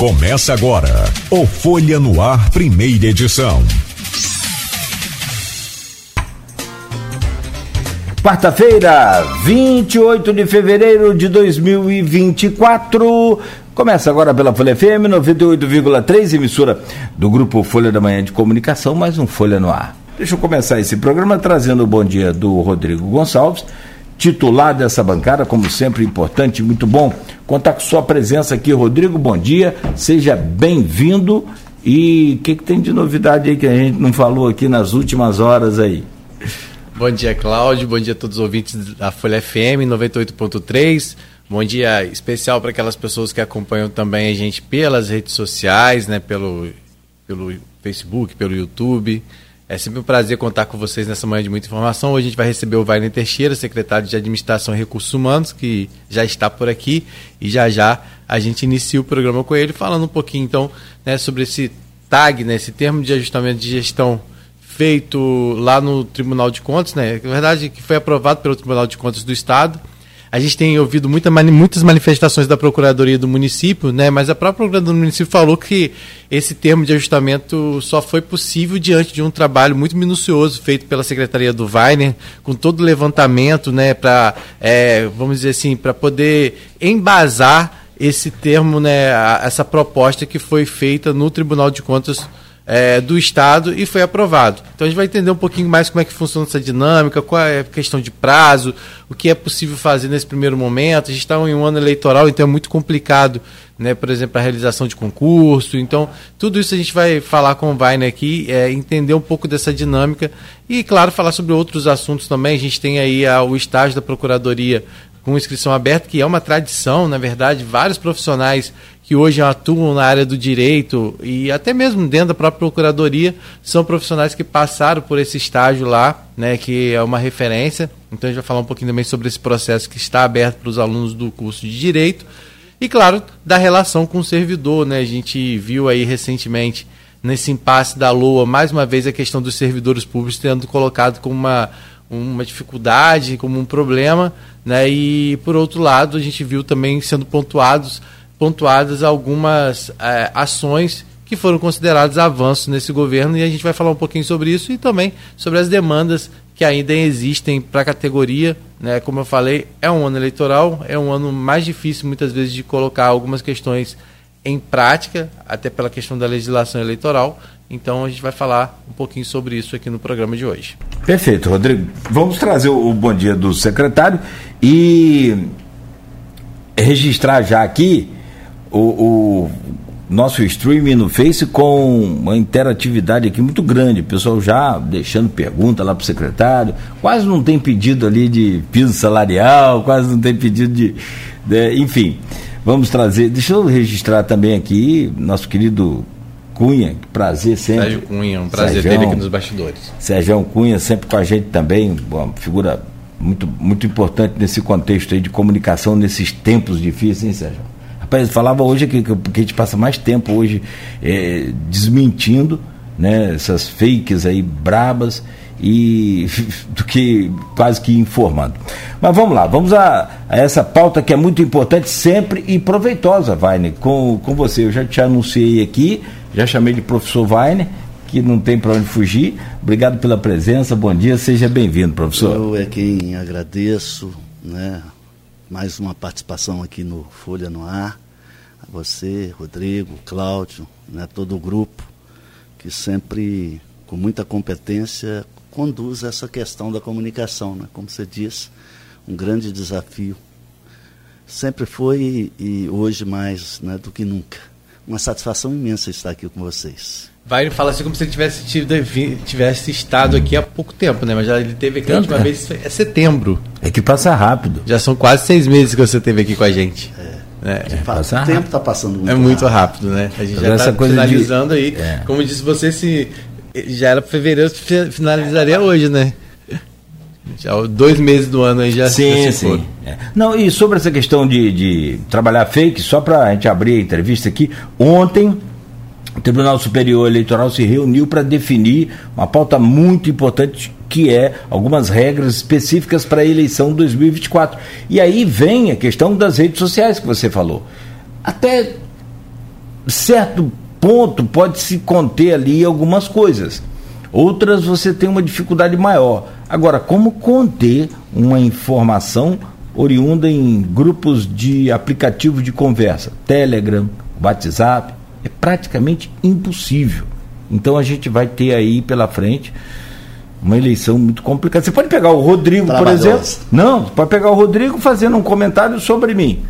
Começa agora o Folha no Ar, primeira edição. Quarta-feira, 28 de fevereiro de 2024. Começa agora pela Folha FM 98,3, emissora do grupo Folha da Manhã de Comunicação, mais um Folha no Ar. Deixa eu começar esse programa trazendo o bom dia do Rodrigo Gonçalves, titular dessa bancada, como sempre, importante, muito bom contar com sua presença aqui, Rodrigo. Bom dia, seja bem-vindo. E o que, que tem de novidade aí que a gente não falou aqui nas últimas horas aí? Bom dia, Cláudio. Bom dia a todos os ouvintes da Folha FM 98.3. Bom dia especial para aquelas pessoas que acompanham também a gente pelas redes sociais, né, pelo, pelo Facebook, pelo YouTube. É sempre um prazer contar com vocês nessa manhã de muita informação. Hoje a gente vai receber o Wagner Teixeira, secretário de Administração e Recursos Humanos, que já está por aqui e já já a gente inicia o programa com ele, falando um pouquinho então né, sobre esse TAG, né, esse termo de ajustamento de gestão feito lá no Tribunal de Contas, né? Na verdade, que foi aprovado pelo Tribunal de Contas do Estado. A gente tem ouvido muita, muitas manifestações da Procuradoria do município, né? mas a própria Procuradoria do município falou que esse termo de ajustamento só foi possível diante de um trabalho muito minucioso feito pela Secretaria do Weiner, com todo o levantamento, né, para, é, vamos dizer assim, para poder embasar esse termo, né, essa proposta que foi feita no Tribunal de Contas é, do Estado e foi aprovado. Então a gente vai entender um pouquinho mais como é que funciona essa dinâmica, qual é a questão de prazo, o que é possível fazer nesse primeiro momento. A gente está em um ano eleitoral, então é muito complicado, né, por exemplo, a realização de concurso. Então, tudo isso a gente vai falar com o Vainer aqui, é, entender um pouco dessa dinâmica e, claro, falar sobre outros assuntos também. A gente tem aí a, o estágio da Procuradoria com inscrição aberta, que é uma tradição, na verdade, vários profissionais que hoje atuam na área do direito e até mesmo dentro da própria procuradoria são profissionais que passaram por esse estágio lá, né, que é uma referência. Então a gente vai falar um pouquinho também sobre esse processo que está aberto para os alunos do curso de direito e claro, da relação com o servidor, né? A gente viu aí recentemente nesse impasse da LOA, mais uma vez a questão dos servidores públicos tendo colocado como uma uma dificuldade, como um problema, né? E por outro lado, a gente viu também sendo pontuados pontuadas algumas é, ações que foram considerados avanços nesse governo e a gente vai falar um pouquinho sobre isso e também sobre as demandas que ainda existem para a categoria. Né? Como eu falei, é um ano eleitoral, é um ano mais difícil muitas vezes de colocar algumas questões em prática, até pela questão da legislação eleitoral. Então a gente vai falar um pouquinho sobre isso aqui no programa de hoje. Perfeito, Rodrigo. Vamos trazer o bom dia do secretário e registrar já aqui o, o nosso streaming no Face com uma interatividade aqui muito grande. O pessoal já deixando pergunta lá para o secretário. Quase não tem pedido ali de piso salarial, quase não tem pedido de. de enfim, vamos trazer. Deixa eu registrar também aqui nosso querido Cunha, prazer sempre. Sérgio Cunha, um prazer Sérgio, aqui nos bastidores. Sérgio Cunha sempre com a gente também, uma figura muito, muito importante nesse contexto aí de comunicação nesses tempos difíceis, hein, Sérgio? Rapaz, falava hoje que, que, a gente passa mais tempo hoje é, desmentindo né, essas fakes aí brabas e do que quase que informando. Mas vamos lá, vamos a, a, essa pauta que é muito importante sempre e proveitosa, Vaine, com, com você. Eu já te anunciei aqui, já chamei de professor Vaine, que não tem para onde fugir. Obrigado pela presença, bom dia, seja bem-vindo, professor. Eu é quem agradeço, né? Mais uma participação aqui no Folha no Ar. A você, Rodrigo, Cláudio, né, todo o grupo que sempre, com muita competência, conduz essa questão da comunicação. Né? Como você disse, um grande desafio. Sempre foi e hoje mais né, do que nunca. Uma satisfação imensa estar aqui com vocês. Vai fala assim como se ele tivesse, tido, tivesse estado aqui há pouco tempo, né? Mas já ele teve aqui a última é. vez é setembro. É que passa rápido. Já são quase seis meses que você teve aqui com a gente. É. é, é o tempo está passando muito É muito rápido, rápido né? A gente já está finalizando de... aí. É. Como disse você, se já era fevereiro, finalizaria hoje, né? Já dois meses do ano aí já Sim, sim. É. Não, e sobre essa questão de, de trabalhar fake, só para a gente abrir a entrevista aqui, ontem o Tribunal Superior Eleitoral se reuniu para definir uma pauta muito importante que é algumas regras específicas para a eleição 2024. E aí vem a questão das redes sociais que você falou. Até certo ponto pode se conter ali algumas coisas. Outras você tem uma dificuldade maior. Agora, como conter uma informação oriunda em grupos de aplicativos de conversa, Telegram, WhatsApp, é praticamente impossível. Então a gente vai ter aí pela frente uma eleição muito complicada. Você pode pegar o Rodrigo, por exemplo. Não, pode pegar o Rodrigo fazendo um comentário sobre mim.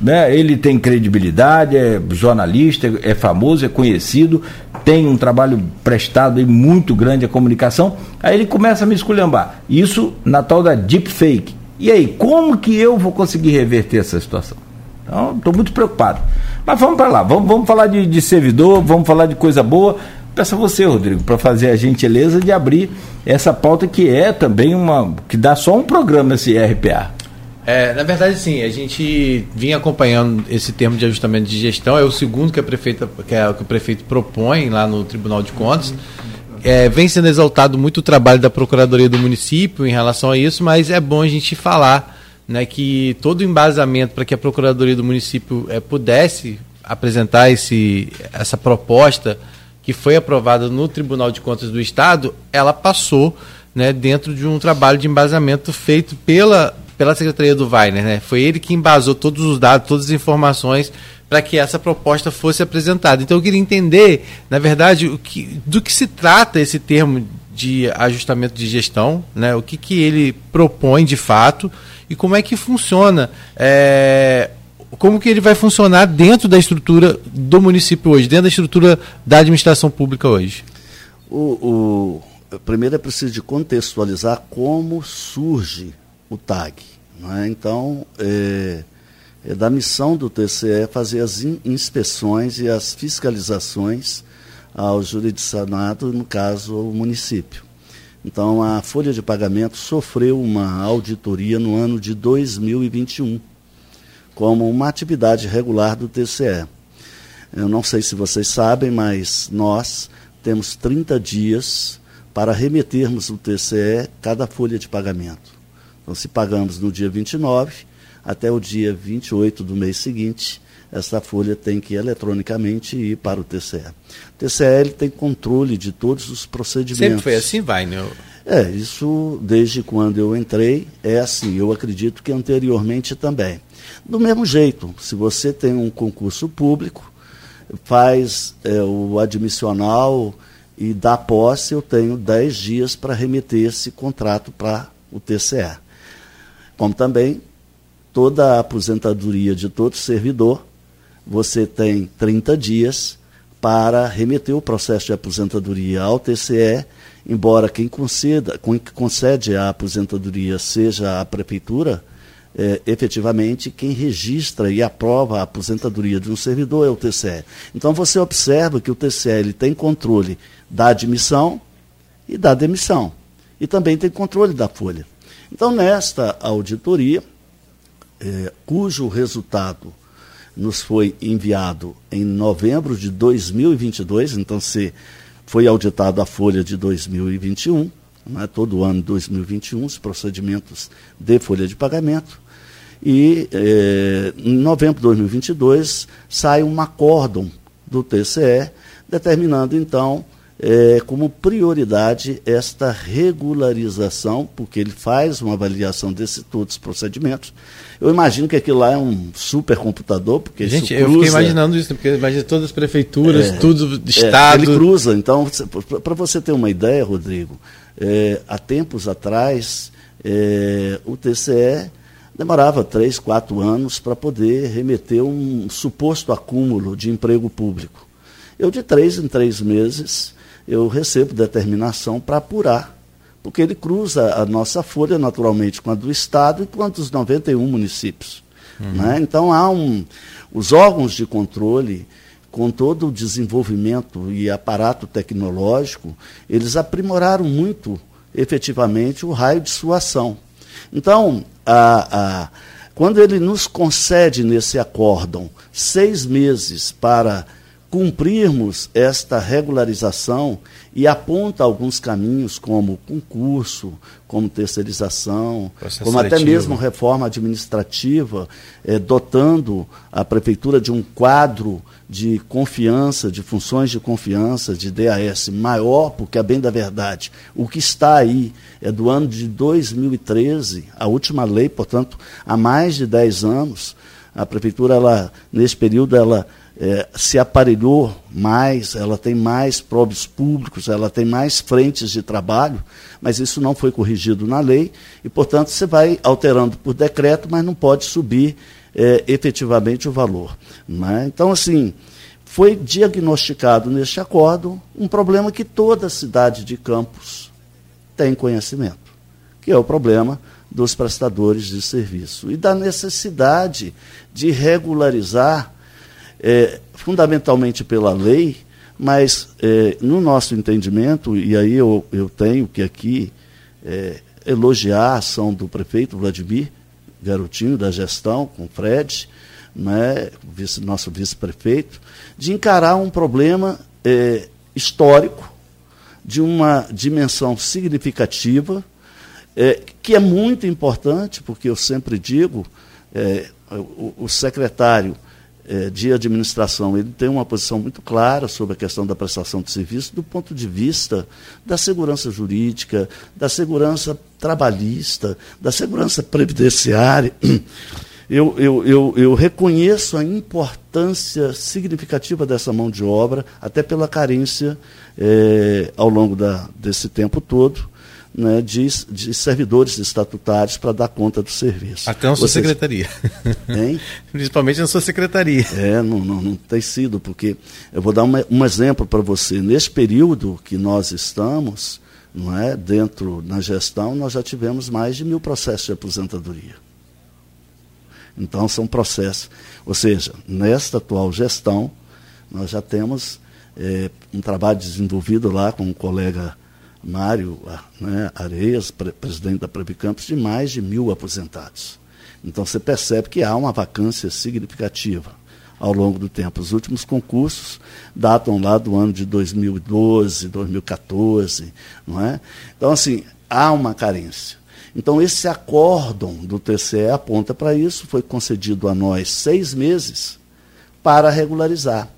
Né? Ele tem credibilidade, é jornalista, é famoso, é conhecido, tem um trabalho prestado e muito grande a comunicação. Aí ele começa a me esculhambar. Isso na tal da deepfake. E aí, como que eu vou conseguir reverter essa situação? Então, estou muito preocupado. Mas vamos para lá, vamos, vamos falar de, de servidor, vamos falar de coisa boa. Peço a você, Rodrigo, para fazer a gentileza de abrir essa pauta que é também uma. que dá só um programa esse RPA. É, na verdade, sim, a gente vinha acompanhando esse termo de ajustamento de gestão, é o segundo que, a prefeita, que, é, que o prefeito propõe lá no Tribunal de Contas. É, vem sendo exaltado muito o trabalho da Procuradoria do município em relação a isso, mas é bom a gente falar né, que todo o embasamento para que a Procuradoria do município é, pudesse apresentar esse, essa proposta que foi aprovada no Tribunal de Contas do Estado, ela passou né, dentro de um trabalho de embasamento feito pela pela Secretaria do Weiner, né? Foi ele que embasou todos os dados, todas as informações para que essa proposta fosse apresentada. Então eu queria entender, na verdade, o que, do que se trata esse termo de ajustamento de gestão, né? O que, que ele propõe de fato e como é que funciona, é, como que ele vai funcionar dentro da estrutura do município hoje, dentro da estrutura da administração pública hoje. O, o primeiro é preciso de contextualizar como surge o TAG. É? Então, é, é, da missão do TCE fazer as in, inspeções e as fiscalizações ao jurisdicionado, no caso, o município. Então, a folha de pagamento sofreu uma auditoria no ano de 2021, como uma atividade regular do TCE. Eu não sei se vocês sabem, mas nós temos 30 dias para remetermos ao TCE cada folha de pagamento. Então, se pagamos no dia 29, até o dia 28 do mês seguinte, essa folha tem que eletronicamente ir para o TCE. O TCE tem controle de todos os procedimentos. Sempre foi assim, vai, né? É, isso desde quando eu entrei é assim. Eu acredito que anteriormente também. Do mesmo jeito, se você tem um concurso público, faz é, o admissional e dá posse, eu tenho 10 dias para remeter esse contrato para o TCE como também toda a aposentadoria de todo servidor, você tem 30 dias para remeter o processo de aposentadoria ao TCE, embora quem conceda, quem concede a aposentadoria seja a prefeitura, é, efetivamente quem registra e aprova a aposentadoria de um servidor é o TCE. Então você observa que o TCE ele tem controle da admissão e da demissão. E também tem controle da folha. Então, nesta auditoria, é, cujo resultado nos foi enviado em novembro de 2022, então se foi auditado a folha de 2021, né, todo ano de 2021, os procedimentos de folha de pagamento, e é, em novembro de 2022 sai um acórdão do TCE determinando então é, como prioridade esta regularização, porque ele faz uma avaliação de todos os procedimentos. Eu imagino que aquilo lá é um supercomputador, porque Gente, eu fiquei imaginando isso, porque imagina todas as prefeituras, é, tudo, é, estado. ele cruza, então, para você ter uma ideia, Rodrigo, é, há tempos atrás, é, o TCE demorava três, quatro anos para poder remeter um suposto acúmulo de emprego público. Eu, de três em três meses, eu recebo determinação para apurar, porque ele cruza a nossa folha naturalmente com a do Estado e com a dos 91 municípios. Uhum. Né? Então há um. Os órgãos de controle, com todo o desenvolvimento e aparato tecnológico, eles aprimoraram muito efetivamente o raio de sua ação. Então, a, a, quando ele nos concede nesse acórdão seis meses para cumprirmos esta regularização e aponta alguns caminhos, como concurso, como terceirização, Processo como seletivo. até mesmo reforma administrativa, eh, dotando a prefeitura de um quadro de confiança, de funções de confiança, de DAS maior, porque, a bem da verdade, o que está aí é do ano de 2013, a última lei, portanto, há mais de 10 anos. A prefeitura, ela, nesse período, ela é, se aparelhou mais, ela tem mais próprios públicos, ela tem mais frentes de trabalho, mas isso não foi corrigido na lei e, portanto, você vai alterando por decreto, mas não pode subir é, efetivamente o valor. Né? Então, assim, foi diagnosticado neste acordo um problema que toda cidade de Campos tem conhecimento, que é o problema dos prestadores de serviço e da necessidade de regularizar, é, fundamentalmente pela lei, mas é, no nosso entendimento, e aí eu, eu tenho que aqui é, elogiar a ação do prefeito Vladimir, garotinho da gestão, com o Fred, né, vice, nosso vice-prefeito, de encarar um problema é, histórico, de uma dimensão significativa, é, que é muito importante, porque eu sempre digo, é, o, o, secretário é, de administração ele tem uma posição muito clara sobre a questão da prestação de serviço do ponto de vista da segurança jurídica, da segurança trabalhista, da segurança previdenciária. Eu, eu, eu, eu reconheço a importância significativa dessa mão de obra, até pela carência é, ao longo da, desse tempo todo né, de, de, servidores estatutários para dar conta do serviço. Até na sua Vocês... secretaria. Hein? Principalmente na sua secretaria. É, não, não, não tem sido, porque eu vou dar uma, um exemplo para você. Nesse período que nós estamos, não é, dentro na gestão, nós já tivemos mais de mil processos de aposentadoria. Então são processos. Ou seja, nesta atual gestão, nós já temos é, um trabalho desenvolvido lá com um colega Mário né, Areias, pre presidente da Previcampos, de mais de mil aposentados. Então você percebe que há uma vacância significativa ao longo do tempo. Os últimos concursos datam lá do ano de 2012, 2014, não é? Então, assim, há uma carência. Então, esse acórdão do TCE aponta para isso, foi concedido a nós seis meses para regularizar.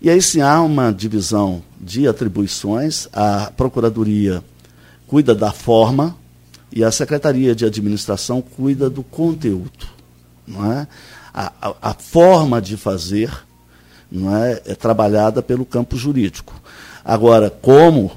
E aí sim há uma divisão de atribuições, a Procuradoria cuida da forma e a Secretaria de Administração cuida do conteúdo. Não é? a, a, a forma de fazer não é, é trabalhada pelo campo jurídico. Agora, como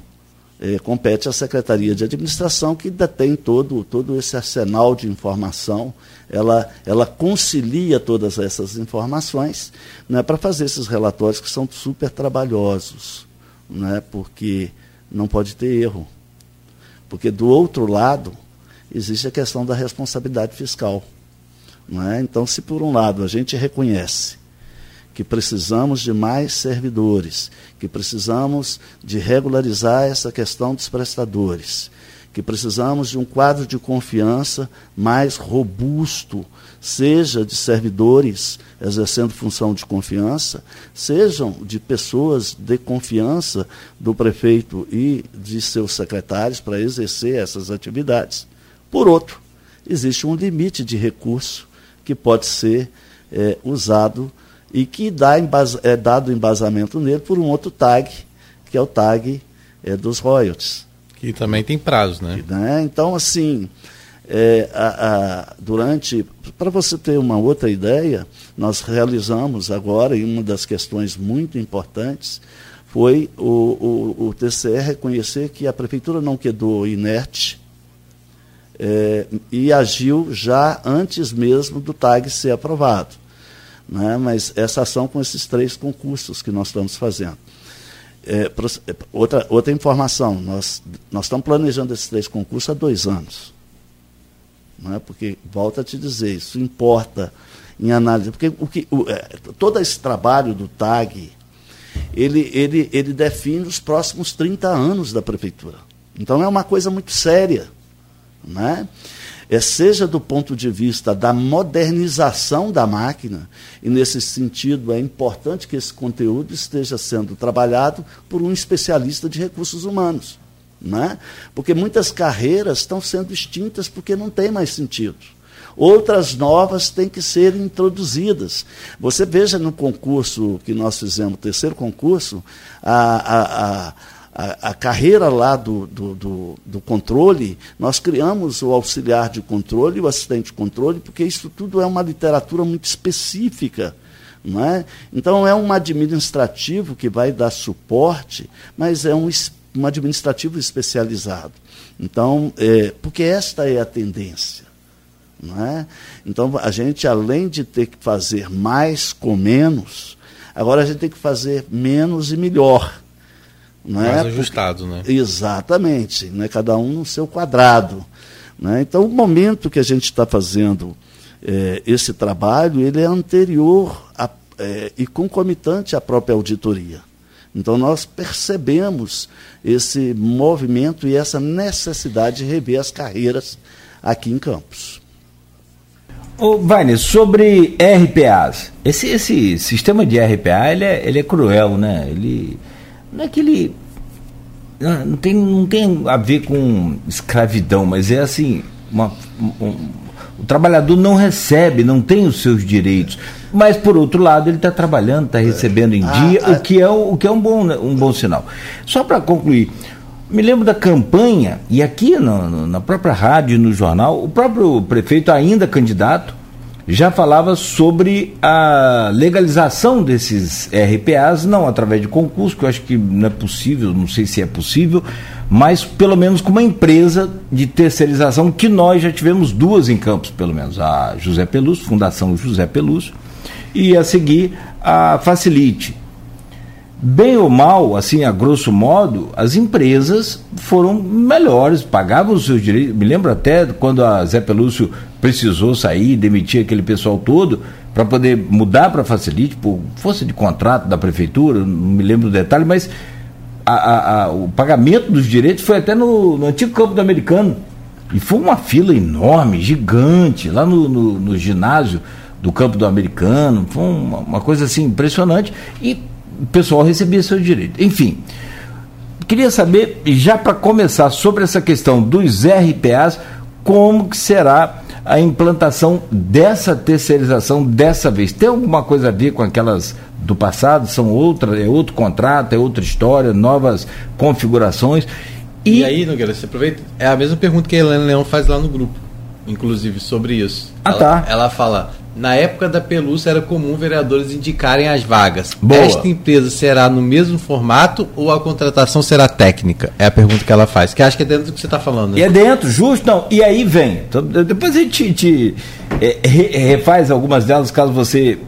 é, compete à Secretaria de Administração, que detém todo, todo esse arsenal de informação, ela, ela concilia todas essas informações né, para fazer esses relatórios que são super trabalhosos, né, porque não pode ter erro. Porque do outro lado existe a questão da responsabilidade fiscal. Né? Então, se por um lado a gente reconhece que precisamos de mais servidores, que precisamos de regularizar essa questão dos prestadores, que precisamos de um quadro de confiança mais robusto, seja de servidores exercendo função de confiança, sejam de pessoas de confiança do prefeito e de seus secretários para exercer essas atividades. Por outro, existe um limite de recurso que pode ser é, usado e que dá é dado embasamento nele por um outro tag, que é o tag é, dos royalties. Que também tem prazo, né? né? Então, assim, é, a, a, durante. Para você ter uma outra ideia, nós realizamos agora, e uma das questões muito importantes foi o, o, o TCE reconhecer que a prefeitura não quedou inerte é, e agiu já antes mesmo do TAG ser aprovado né? mas essa ação com esses três concursos que nós estamos fazendo. É, é, outra, outra informação, nós, nós estamos planejando esses três concursos há dois anos. Não é? Porque, volta a te dizer, isso importa em análise. Porque o que, o, é, todo esse trabalho do TAG, ele, ele, ele define os próximos 30 anos da prefeitura. Então é uma coisa muito séria. Né? É, seja do ponto de vista da modernização da máquina, e nesse sentido é importante que esse conteúdo esteja sendo trabalhado por um especialista de recursos humanos. Né? Porque muitas carreiras estão sendo extintas porque não tem mais sentido. Outras novas têm que ser introduzidas. Você veja no concurso que nós fizemos, o terceiro concurso, a, a, a a, a, carreira lá do, do, do, do, controle, nós criamos o auxiliar de controle o assistente de controle, porque isso tudo é uma literatura muito específica. Não é? Então, é um administrativo que vai dar suporte, mas é um, um administrativo especializado. Então, é, porque esta é a tendência. Não é? Então, a gente, além de ter que fazer mais com menos, agora a gente tem que fazer menos e melhor. Não é? Mais ajustado, né? Exatamente, né? cada um no seu quadrado. Né? Então, o momento que a gente está fazendo é, esse trabalho, ele é anterior a, é, e concomitante à própria auditoria. Então, nós percebemos esse movimento e essa necessidade de rever as carreiras aqui em Campos. Ô, Wagner, sobre RPAs, esse, esse sistema de RPA ele é, ele é cruel, né? Ele, não é que ele. Não tem, não tem a ver com escravidão, mas é assim. Uma, um, o trabalhador não recebe, não tem os seus direitos. Mas, por outro lado, ele está trabalhando, está recebendo em ah, dia, ah, o, que é, o que é um bom, um bom sinal. Só para concluir, me lembro da campanha, e aqui no, na própria rádio e no jornal, o próprio prefeito, ainda candidato, já falava sobre a legalização desses RPAs, não através de concurso, que eu acho que não é possível, não sei se é possível, mas pelo menos com uma empresa de terceirização, que nós já tivemos duas em Campos, pelo menos, a José Pelúcio, Fundação José Pelúcio, e a seguir a Facilite. Bem ou mal, assim, a grosso modo, as empresas foram melhores, pagavam os seus direitos. Me lembro até quando a Zé Pelúcio precisou sair, demitir aquele pessoal todo para poder mudar para Facilite, por força de contrato da prefeitura, não me lembro do detalhe, mas a, a, a, o pagamento dos direitos foi até no, no, antigo campo do americano. E foi uma fila enorme, gigante, lá no, no, no ginásio do campo do americano. Foi uma, uma, coisa assim impressionante. E o pessoal recebia seu direito. Enfim, queria saber, já para começar, sobre essa questão dos RPAs, como que será a implantação dessa terceirização dessa vez? Tem alguma coisa a ver com aquelas do passado? São outra, é outro contrato, é outra história, novas configurações. E, e aí, Nogueira, você aproveita. É a mesma pergunta que a Helena Leão faz lá no grupo, inclusive, sobre isso. Ah, ela, tá. Ela fala: na época da pelúcia era comum vereadores indicarem as vagas. Boa. Esta empresa será no mesmo formato ou a contratação será técnica? É a pergunta que ela faz. Que acho que é dentro do que você está falando. Né? E é dentro, justo. Não. E aí vem. Então, depois a gente te, é, refaz algumas delas caso você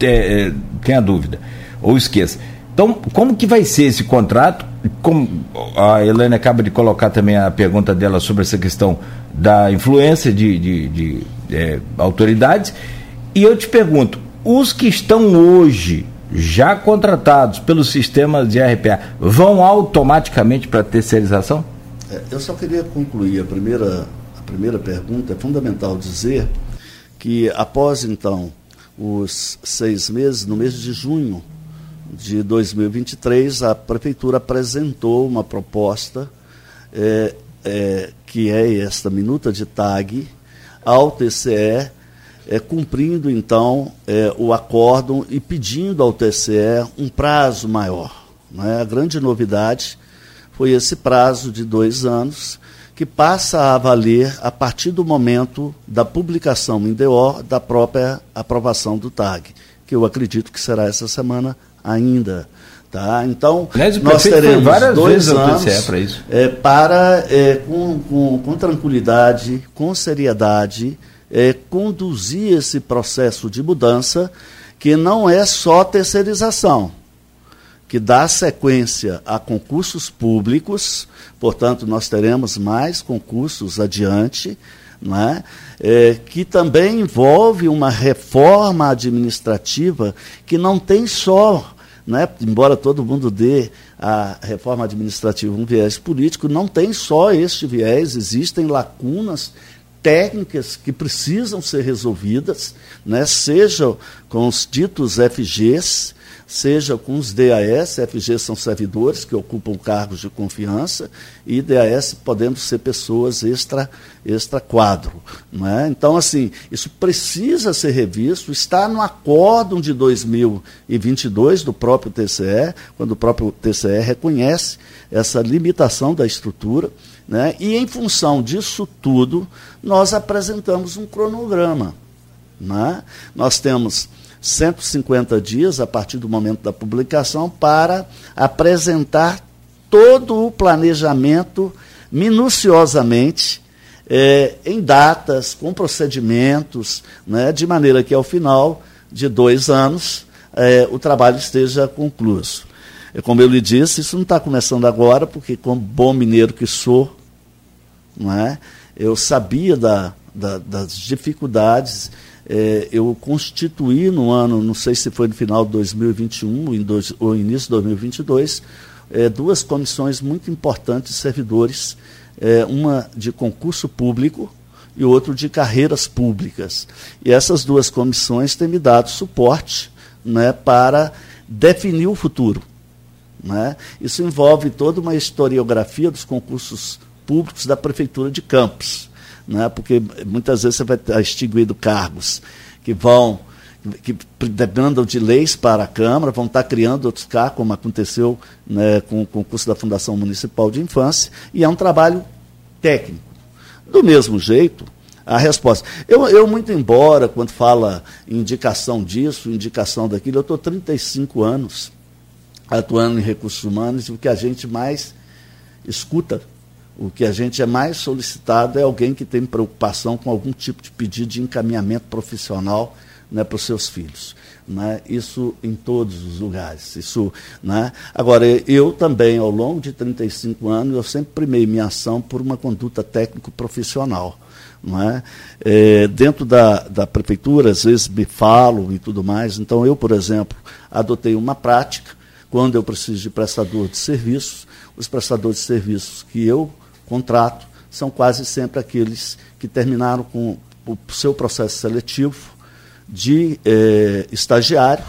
é, é, tenha dúvida ou esqueça. Então, como que vai ser esse contrato? Como a Helene acaba de colocar também a pergunta dela sobre essa questão da influência de, de, de é, autoridades e eu te pergunto, os que estão hoje já contratados pelo sistema de RPA vão automaticamente para a terceirização? É, eu só queria concluir a primeira, a primeira pergunta. É fundamental dizer que após então os seis meses, no mês de junho de 2023, a prefeitura apresentou uma proposta é, é, que é esta minuta de TAG ao TCE é, cumprindo então é, o acórdão e pedindo ao TCE um prazo maior. Né? A grande novidade foi esse prazo de dois anos, que passa a valer a partir do momento da publicação em DO da própria aprovação do TAG, que eu acredito que será essa semana ainda. Tá? Então, Aliás, nós teremos dois anos para, isso. É, para é, com, com, com tranquilidade, com seriedade, é, conduzir esse processo de mudança, que não é só terceirização, que dá sequência a concursos públicos, portanto, nós teremos mais concursos adiante, né? É, que também envolve uma reforma administrativa que não tem só, né? embora todo mundo dê a reforma administrativa um viés político, não tem só este viés, existem lacunas técnicas que precisam ser resolvidas, né, seja com os ditos FGs, seja com os DAS, FGs são servidores que ocupam cargos de confiança, e DAS podendo ser pessoas extra, extra quadro. Né? Então, assim, isso precisa ser revisto, está no acórdão de 2022 do próprio TCE, quando o próprio TCE reconhece essa limitação da estrutura, né? e em função disso tudo, nós apresentamos um cronograma. Né? Nós temos 150 dias a partir do momento da publicação para apresentar todo o planejamento minuciosamente é, em datas, com procedimentos, né, de maneira que ao final de dois anos é, o trabalho esteja concluído. Como eu lhe disse, isso não está começando agora, porque como bom mineiro que sou, não é? eu sabia da, da, das dificuldades é, eu constituí no ano, não sei se foi no final de 2021 em dois, ou início de 2022, é, duas comissões muito importantes de servidores, é, uma de concurso público e outro de carreiras públicas. E essas duas comissões têm me dado suporte né, para definir o futuro. Né? Isso envolve toda uma historiografia dos concursos públicos da Prefeitura de Campos né? porque muitas vezes você vai estar extinguindo cargos que vão que demandam de leis para a Câmara, vão estar criando outros cargos, como aconteceu né, com o concurso da Fundação Municipal de Infância, e é um trabalho técnico. Do mesmo jeito, a resposta. Eu, eu, muito embora, quando fala indicação disso, indicação daquilo, eu estou 35 anos atuando em recursos humanos e o que a gente mais escuta o que a gente é mais solicitado é alguém que tem preocupação com algum tipo de pedido de encaminhamento profissional né, para os seus filhos. Né? Isso em todos os lugares. Isso, né? Agora, eu também, ao longo de 35 anos, eu sempre primei minha ação por uma conduta técnico-profissional. É? É, dentro da, da prefeitura, às vezes me falam e tudo mais. Então, eu, por exemplo, adotei uma prática, quando eu preciso de prestador de serviços, os prestadores de serviços que eu contrato são quase sempre aqueles que terminaram com o seu processo seletivo de eh, estagiário,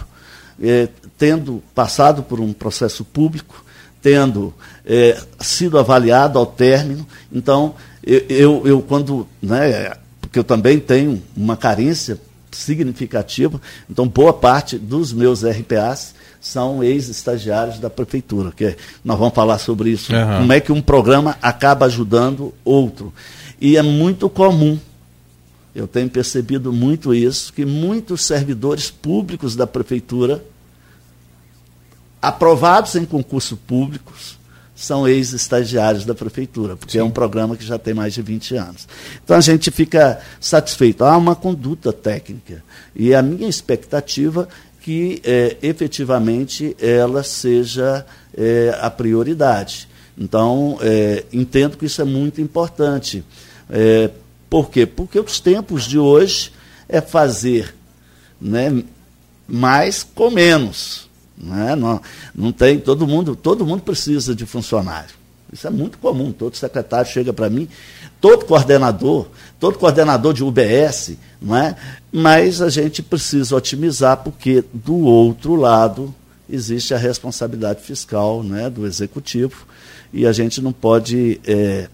eh, tendo passado por um processo público, tendo eh, sido avaliado ao término. Então, eu, eu, eu quando. Né, porque eu também tenho uma carência significativa, então boa parte dos meus RPAs são ex-estagiários da prefeitura, que nós vamos falar sobre isso, uhum. como é que um programa acaba ajudando outro. E é muito comum, eu tenho percebido muito isso, que muitos servidores públicos da prefeitura, aprovados em concurso públicos, são ex-estagiários da prefeitura, porque Sim. é um programa que já tem mais de 20 anos. Então a gente fica satisfeito. Há uma conduta técnica. E a minha expectativa que é, efetivamente ela seja é, a prioridade. Então, é, entendo que isso é muito importante. É, por quê? Porque os tempos de hoje é fazer né, mais com menos. Né? Não, não tem, todo mundo, todo mundo precisa de funcionário. Isso é muito comum. Todo secretário chega para mim, todo coordenador, todo coordenador de UBS, não é? Mas a gente precisa otimizar porque do outro lado existe a responsabilidade fiscal, né, do executivo e a gente não pode é,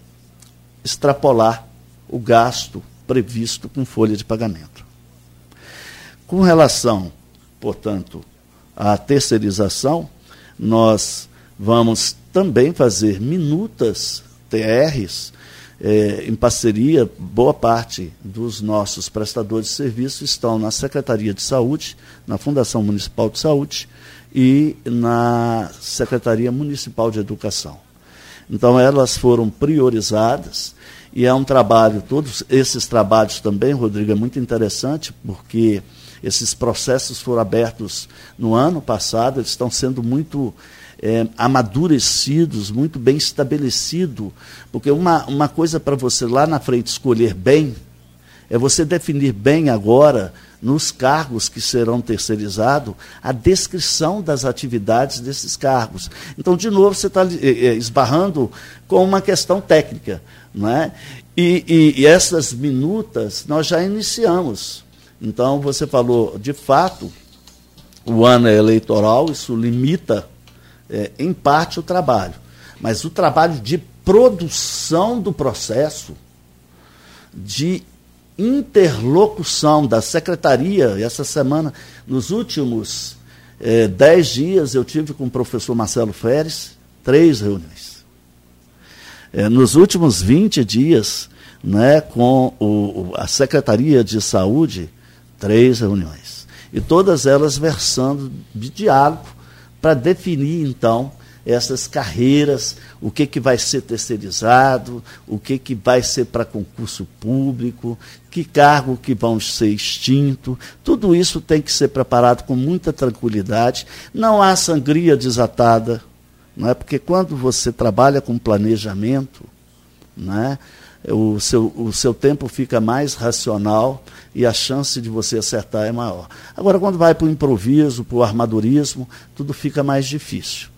extrapolar o gasto previsto com folha de pagamento. Com relação, portanto, à terceirização, nós vamos também fazer minutas TRs é, em parceria, boa parte dos nossos prestadores de serviço estão na Secretaria de Saúde, na Fundação Municipal de Saúde e na Secretaria Municipal de Educação. Então, elas foram priorizadas e é um trabalho, todos esses trabalhos também, Rodrigo, é muito interessante, porque esses processos foram abertos no ano passado, eles estão sendo muito é, amadurecidos, muito bem estabelecido. Porque uma, uma coisa para você lá na frente escolher bem é você definir bem agora, nos cargos que serão terceirizados, a descrição das atividades desses cargos. Então, de novo, você está é, é, esbarrando com uma questão técnica. Não é? e, e, e essas minutas nós já iniciamos. Então, você falou, de fato, o ano é eleitoral, isso limita, é, em parte, o trabalho. Mas o trabalho de produção do processo, de interlocução da secretaria, essa semana, nos últimos é, dez dias, eu tive com o professor Marcelo Feres três reuniões. É, nos últimos 20 dias, né, com o, a Secretaria de Saúde, três reuniões. E todas elas versando de diálogo para definir, então, essas carreiras, o que, que vai ser terceirizado, o que, que vai ser para concurso público, que cargo que vão ser extinto. Tudo isso tem que ser preparado com muita tranquilidade. Não há sangria desatada, não é? porque quando você trabalha com planejamento, não é? O seu, o seu tempo fica mais racional e a chance de você acertar é maior. Agora, quando vai para o improviso, para o armadorismo, tudo fica mais difícil.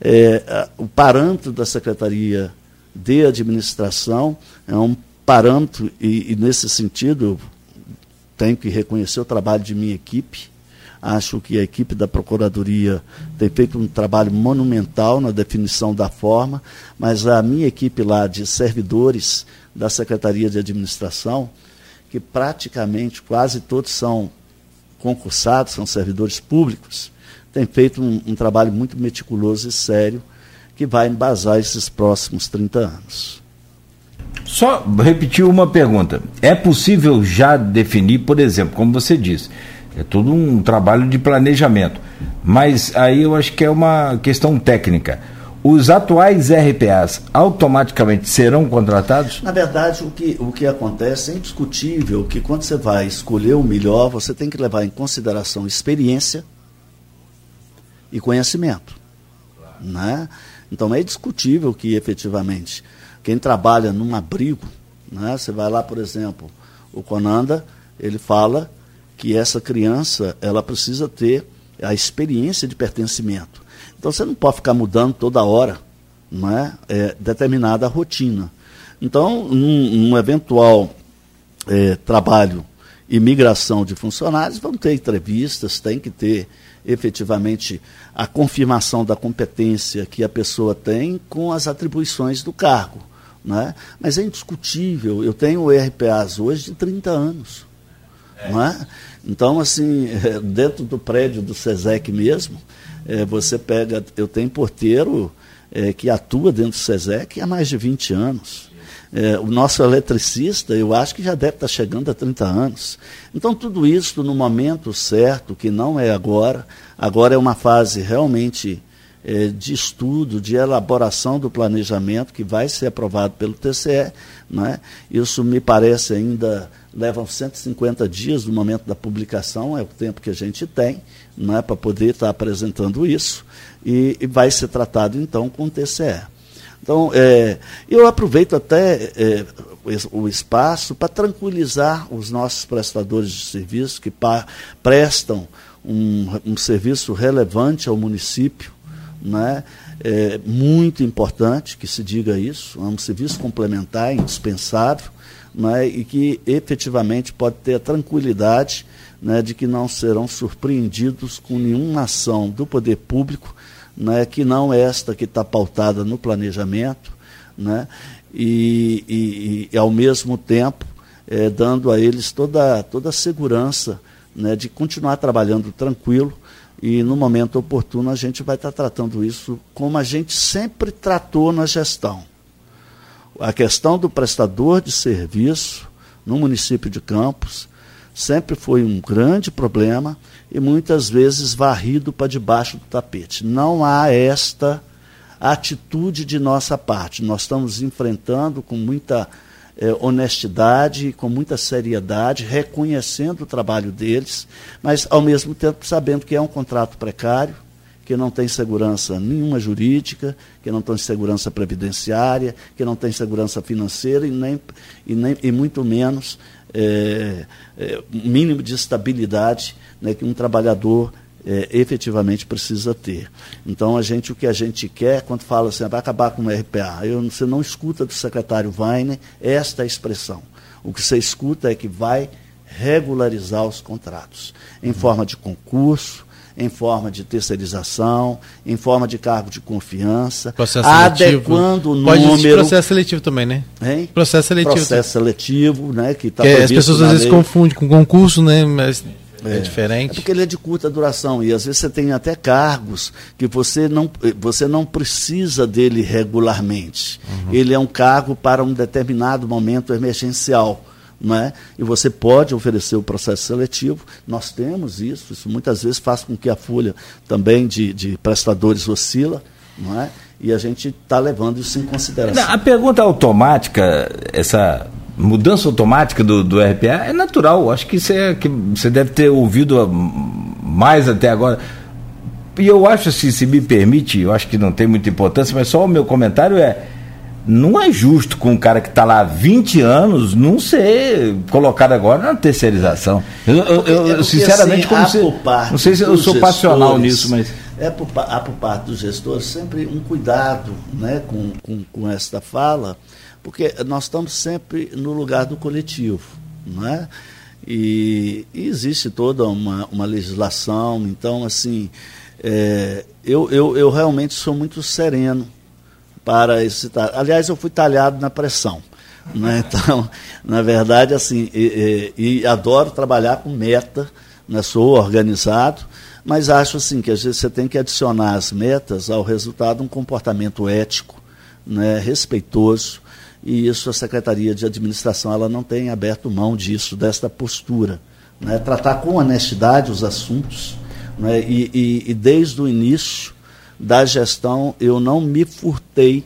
É, o parâmetro da Secretaria de Administração é um parâmetro, e, e nesse sentido, eu tenho que reconhecer o trabalho de minha equipe. Acho que a equipe da Procuradoria tem feito um trabalho monumental na definição da forma, mas a minha equipe lá de servidores da Secretaria de Administração, que praticamente quase todos são concursados, são servidores públicos, tem feito um, um trabalho muito meticuloso e sério que vai embasar esses próximos 30 anos. Só repetir uma pergunta. É possível já definir, por exemplo, como você disse, é todo um trabalho de planejamento, mas aí eu acho que é uma questão técnica os atuais RPAs automaticamente serão contratados? Na verdade, o que, o que acontece é indiscutível que quando você vai escolher o melhor, você tem que levar em consideração experiência e conhecimento. Né? Então é discutível que efetivamente quem trabalha num abrigo, né? você vai lá, por exemplo, o Conanda, ele fala que essa criança ela precisa ter a experiência de pertencimento. Então você não pode ficar mudando toda hora não é? é determinada rotina. Então, num, num eventual é, trabalho e migração de funcionários, vão ter entrevistas, tem que ter efetivamente a confirmação da competência que a pessoa tem com as atribuições do cargo. Né? Mas é indiscutível, eu tenho RPAs hoje de 30 anos. É. Não é? Então, assim, dentro do prédio do SESEC mesmo, é, você pega, eu tenho porteiro é, que atua dentro do SESEC há mais de 20 anos. É, o nosso eletricista, eu acho que já deve estar chegando a 30 anos. Então, tudo isso no momento certo, que não é agora, agora é uma fase realmente é, de estudo, de elaboração do planejamento que vai ser aprovado pelo TCE. Né? Isso me parece ainda levam 150 dias do momento da publicação, é o tempo que a gente tem né, para poder estar apresentando isso, e, e, vai ser tratado então com o TCE. Então, é, eu aproveito até é, o espaço para tranquilizar os nossos prestadores de serviço que pa, prestam um, um serviço relevante ao município, né? É muito importante que se diga isso, é um serviço complementar, indispensável, né, e que efetivamente pode ter a tranquilidade né, de que não serão surpreendidos com nenhuma ação do poder público né, que não esta que está pautada no planejamento, né, e, e, e ao mesmo tempo é, dando a eles toda, toda a segurança né, de continuar trabalhando tranquilo e no momento oportuno a gente vai estar tratando isso como a gente sempre tratou na gestão a questão do prestador de serviço no município de Campos sempre foi um grande problema e muitas vezes varrido para debaixo do tapete. Não há esta atitude de nossa parte. Nós estamos enfrentando com muita eh, honestidade, com muita seriedade, reconhecendo o trabalho deles, mas ao mesmo tempo sabendo que é um contrato precário, que não tem segurança nenhuma jurídica, que não tem segurança previdenciária, que não tem segurança financeira e, nem, e, nem, e muito menos é, é, mínimo de estabilidade né, que um trabalhador é, efetivamente precisa ter. Então a gente o que a gente quer quando fala assim, ah, vai acabar com o RPA, eu, você não escuta do secretário Weiner esta expressão. O que você escuta é que vai regularizar os contratos em forma de concurso, em forma de terceirização, em forma de cargo de confiança, processo adequando seletivo. o Pode número. processo seletivo também, né? Hein? Processo seletivo. Processo seletivo, né? Que tá Que as pessoas às vezes lei. confundem com concurso, né? Mas é, É diferente. porque ele é de curta duração e às vezes você tem até cargos que você não, você não precisa dele regularmente. Ele é um cargo para um determinado momento emergencial. Não é? E você pode oferecer o processo seletivo, nós temos isso, isso muitas vezes faz com que a folha também de, de prestadores oscila, não é? e a gente está levando isso em consideração. A pergunta automática, essa mudança automática do, do RPA é natural. Acho que isso é que você deve ter ouvido mais até agora. E eu acho, se, se me permite, eu acho que não tem muita importância, mas só o meu comentário é. Não é justo com um cara que está lá há 20 anos não ser colocado agora na terceirização. Eu, eu- eu- porque, sinceramente, assim, como se, não sei se eu sou passional gestores, nisso, mas. É por, há por parte dos gestores sempre um cuidado né, com, com, com esta fala, porque nós estamos sempre no lugar do coletivo. Não é? e, e existe toda uma, uma legislação, então, assim, é, eu, eu, eu realmente sou muito sereno para esse. Aliás, eu fui talhado na pressão. Né? Então, na verdade, assim, e, e- e adoro trabalhar com meta, né? sou organizado, mas acho assim que às vezes você tem que adicionar as metas ao resultado um comportamento ético, né? respeitoso, e isso a Secretaria de Administração ela não tem aberto mão disso, desta postura. Né? Tratar com honestidade os assuntos, né? e, e, e desde o início da gestão eu não me furtei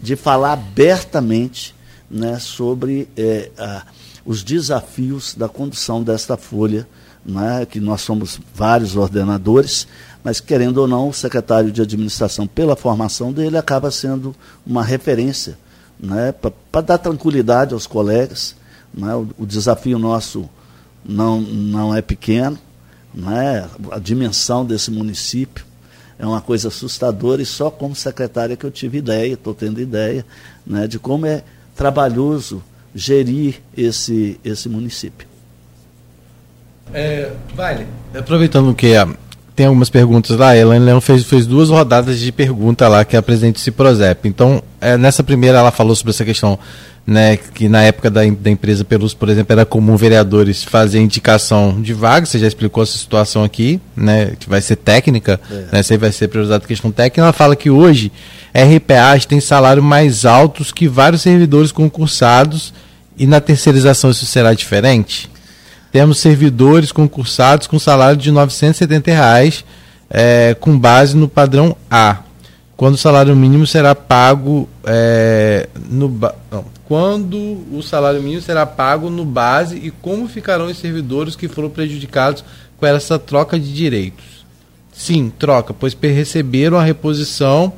de falar abertamente né, sobre eh, a- os desafios da condução desta folha, né, que nós somos vários ordenadores, mas querendo ou não, o secretário de administração, pela formação dele, acaba sendo uma referência né, para dar tranquilidade aos colegas. Né, o, o desafio nosso não, não é pequeno, né, a dimensão desse município é uma coisa assustadora e só como secretária que eu tive ideia, estou tendo ideia, né, de como é trabalhoso gerir esse, esse município. É, vale. Aproveitando que ah, tem algumas perguntas lá, a Elaine Leão fez, fez duas rodadas de pergunta lá, que é a presidente do Ciprozep. Então, é, nessa primeira ela falou sobre essa questão, né, que na época da, da empresa Pelus, por exemplo, era comum vereadores fazer indicação de vaga, você já explicou essa situação aqui, né, que vai ser técnica, né, isso aí vai ser priorizado questão técnica. Ela fala que hoje RPAs tem salário mais altos que vários servidores concursados e na terceirização isso será diferente? Temos servidores concursados com salário de 970 reais, é, com base no padrão A. Quando o salário mínimo será pago é, no não, quando o salário mínimo será pago no base e como ficarão os servidores que foram prejudicados com essa troca de direitos? Sim, troca, pois receberam a reposição,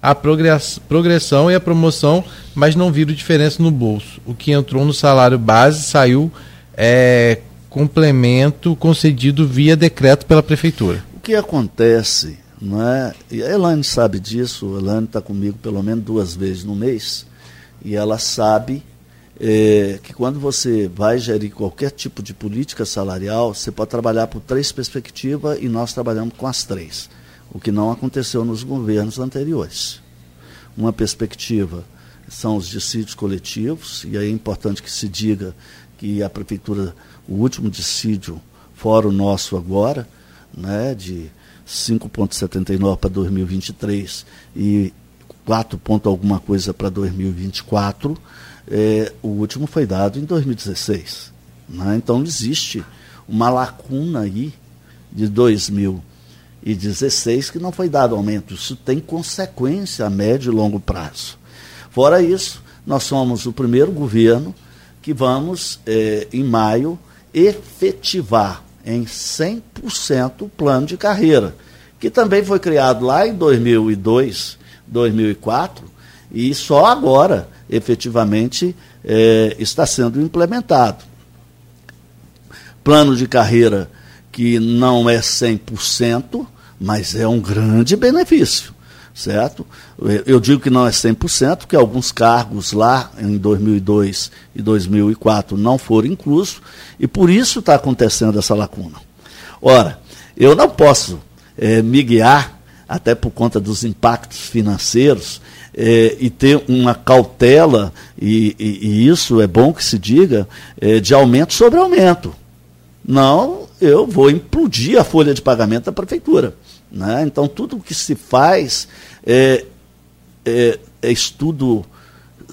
a progress- progressão e a promoção, mas não viram diferença no bolso. O que entrou no salário base saiu é, complemento concedido via decreto pela prefeitura. O que acontece, não é? E a Elaine sabe disso, a Elaine está comigo pelo menos duas vezes no mês, e ela sabe eh, que quando você vai gerir qualquer tipo de política salarial, você pode trabalhar por três perspectivas e nós trabalhamos com as três, o que não aconteceu nos governos anteriores. Uma perspectiva são os dissídios coletivos, e aí é importante que se diga que a prefeitura, o último dissídio, fora o nosso agora, né, de 5,79 para 2023 e 4 ponto alguma coisa para 2024, é, o último foi dado em 2016. Né? Então existe uma lacuna aí de 2016 que não foi dado aumento. Isso tem consequência a médio e longo prazo. Fora isso, nós somos o primeiro governo que vamos, eh, em maio, efetivar em 100% o plano de carreira, que também foi criado lá em 2002, 2004, e só agora, efetivamente, eh, está sendo implementado. Plano de carreira que não é 100%, mas é um grande benefício, certo? Eu digo que não é 100%, porque alguns cargos lá em 2002 e 2004 não foram inclusos, e por isso está acontecendo essa lacuna. Ora, eu não posso é, me guiar, até por conta dos impactos financeiros, é, e ter uma cautela, e, e, e, isso é bom que se diga, é, de aumento sobre aumento. Não, eu vou implodir a folha de pagamento da prefeitura. Né? Então, tudo que se faz é, é, é estudo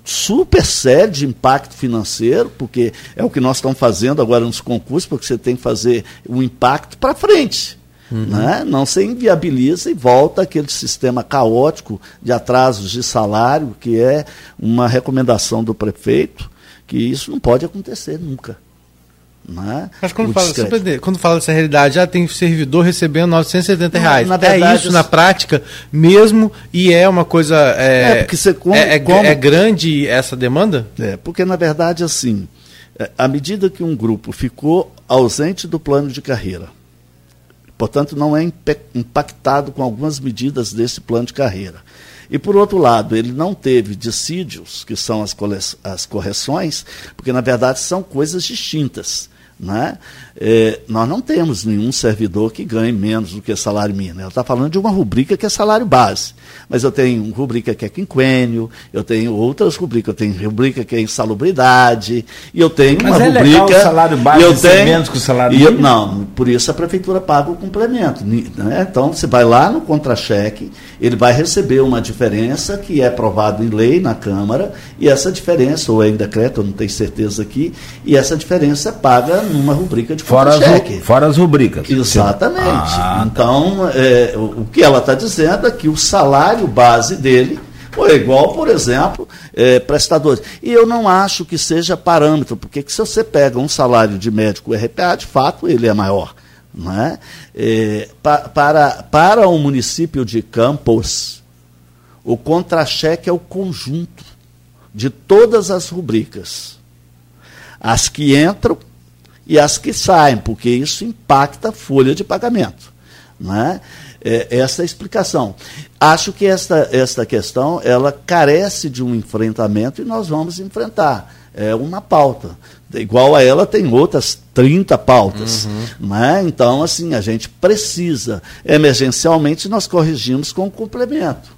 super sério de impacto financeiro, porque é o que nós estamos fazendo agora nos concursos, porque você tem que fazer o um impacto para frente. Uhum. Né? Não se inviabiliza e volta aquele sistema caótico de atrasos de salário, que é uma recomendação do prefeito, que isso não pode acontecer nunca. Né? Mas quando fala, quando fala dessa realidade, já tem servidor recebendo 970 reais. Na, verdade, é isso na prática mesmo e é uma coisa. É, é porque você come, é, é, como... é grande essa demanda? É, porque na verdade, assim, é, à medida que um grupo ficou ausente do plano de carreira, portanto, não é impactado com algumas medidas desse plano de carreira. E, por outro lado, ele não teve dissídios, que são as, as correções, porque, na verdade, são coisas distintas. Né? É, nós não temos nenhum servidor que ganhe menos do que salário mínimo. Ela está falando de uma rubrica que é salário base. Mas eu tenho uma rubrica que é quinquênio, eu tenho outras rubricas, eu tenho rubrica que é insalubridade, e eu tenho Mas uma é rubrica. Legal o salário base eu tenho, menos que o salário mínimo? Eu, não, por isso a prefeitura paga o complemento. Né? Então você vai lá no contra-cheque, ele vai receber uma diferença que é aprovada em lei na Câmara, e essa diferença, ou é em decreto, eu não tenho certeza aqui, e essa diferença é paga numa rubrica de fora as, fora as rubricas. Exatamente. Ah, então, é, o que ela está dizendo é que o salário base dele é igual, por exemplo, é, prestadores. E eu não acho que seja parâmetro, porque se você pega um salário de médico RPA, de fato, ele é maior. Não é? É, pa, para, para o município de Campos, o contra-cheque é o conjunto de todas as rubricas. As que entram e as que saem, porque isso impacta a folha de pagamento. Né? É, essa é a explicação. Acho que esta, esta questão ela carece de um enfrentamento e nós vamos enfrentar. É uma pauta. Igual a ela, tem outras 30 pautas. Uhum. Né? Então, assim, a gente precisa. Emergencialmente, nós corrigimos com o complemento,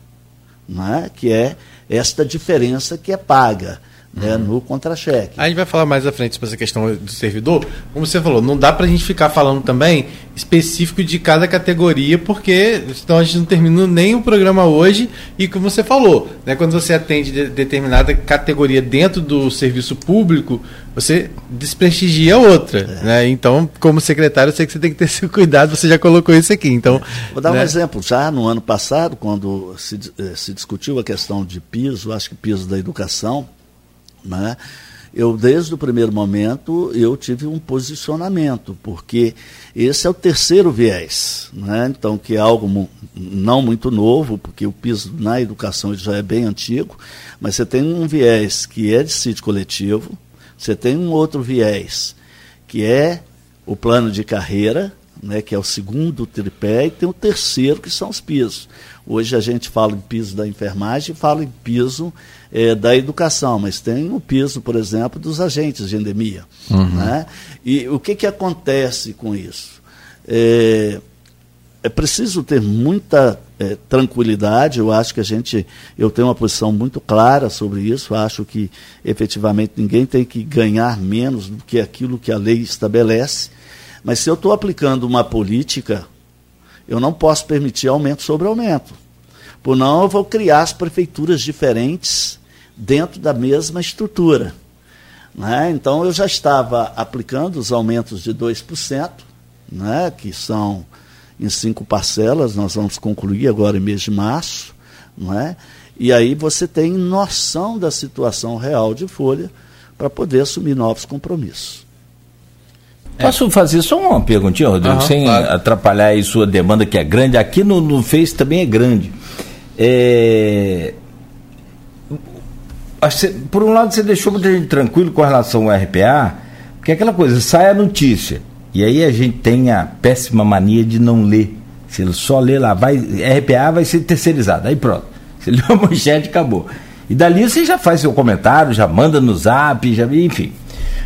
né? que é esta diferença que é paga né, no contra-cheque. A gente vai falar mais à frente sobre essa questão do servidor. Como você falou, não dá para a gente ficar falando também específico de cada categoria, porque senão a gente não termina nem o programa hoje. E como você falou, né, quando você atende de determinada categoria dentro do serviço público, você desprestigia outra. É. Né? Então, como secretário, eu sei que você tem que ter esse cuidado, você já colocou isso aqui. Então, Vou dar né? um exemplo. Já no ano passado, quando se, eh, se discutiu a questão de piso, acho que piso da educação, né? Eu, desde o primeiro momento, eu tive um posicionamento, porque esse é o terceiro viés, né? então, que é algo não muito novo, porque o piso na educação já é bem antigo, mas você tem um viés que é de sítio coletivo, você tem um outro viés que é o plano de carreira, né, que é o segundo tripé, e tem o terceiro, que são os pisos. Hoje a gente fala em piso da enfermagem e fala em piso é, da educação, mas tem o piso, por exemplo, dos agentes de endemia. Uhum. Né? E o que, que acontece com isso? É, é preciso ter muita é, tranquilidade. Eu acho que a gente, eu tenho uma posição muito clara sobre isso. Acho que efetivamente ninguém tem que ganhar menos do que aquilo que a lei estabelece. Mas se eu estou aplicando uma política eu não posso permitir aumento sobre aumento. Por não, eu vou criar as prefeituras diferentes dentro da mesma estrutura. Né? Então, eu já estava aplicando os aumentos de 2%, né? que são em cinco parcelas, nós vamos concluir agora em mês de março. Né? E aí você tem noção da situação real de folha para poder assumir novos compromissos. É. Posso fazer só uma perguntinha, Rodrigo, uhum, sem claro. atrapalhar aí sua demanda que é grande. Aqui no, no Face também é grande. É... Por um lado, você deixou muita gente tranquilo com relação ao RPA, porque é aquela coisa, sai a notícia. E aí a gente tem a péssima mania de não ler. Se ele só ler lá, vai, RPA vai ser terceirizado. Aí pronto. Você leu a manchete, acabou. E dali você já faz seu comentário, já manda no zap, já enfim.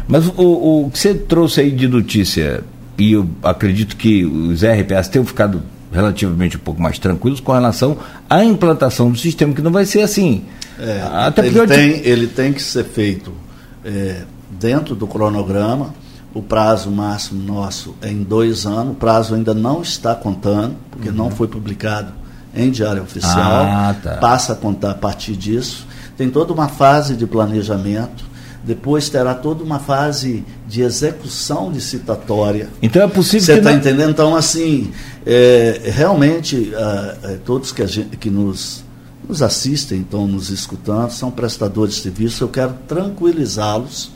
Mas o, o que você trouxe aí de notícia, e eu acredito que os RPAs tenham ficado relativamente um pouco mais tranquilos com relação à implantação do sistema, que não vai ser assim. É, Até ele, tem, ele tem que ser feito é, dentro do cronograma. O prazo máximo nosso é em dois anos. O prazo ainda não está contando, porque uhum. não foi publicado em diário oficial. Ah, tá. Passa a contar a partir disso. Tem toda uma fase de planejamento depois terá toda uma fase de execução de citatória. Então é possível Você está não... entendendo? Então, assim, é, realmente, é, todos que, gente, que nos, nos assistem, estão nos escutando, são prestadores de serviço. Eu quero tranquilizá-los.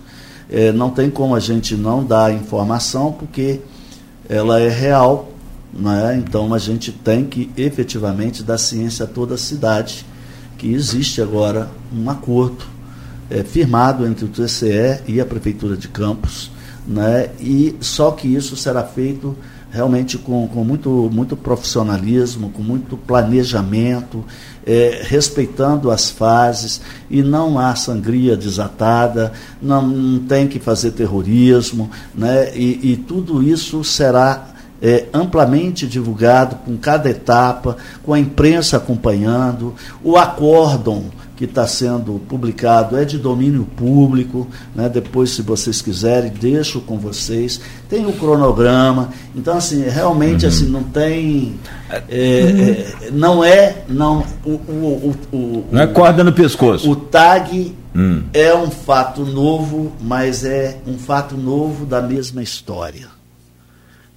É, não tem como a gente não dar informação, porque ela é real. Né? Então, a gente tem que efetivamente dar ciência a toda a cidade que existe agora um acordo é, firmado entre o TCE e a Prefeitura de Campos, né? e só que isso será feito realmente com, com muito, muito profissionalismo, com muito planejamento, é, respeitando as fases, e não há sangria desatada, não, não tem que fazer terrorismo, né? e, e tudo isso será é, amplamente divulgado com cada etapa, com a imprensa acompanhando, o acórdão que está sendo publicado é de domínio público, né? depois, se vocês quiserem, deixo com vocês. Tem o cronograma, então, assim, realmente, uhum. assim, não tem. É, uhum. é, não é. Não, o, o, o, não é corda no pescoço. O TAG hum. é um fato novo, mas é um fato novo da mesma história,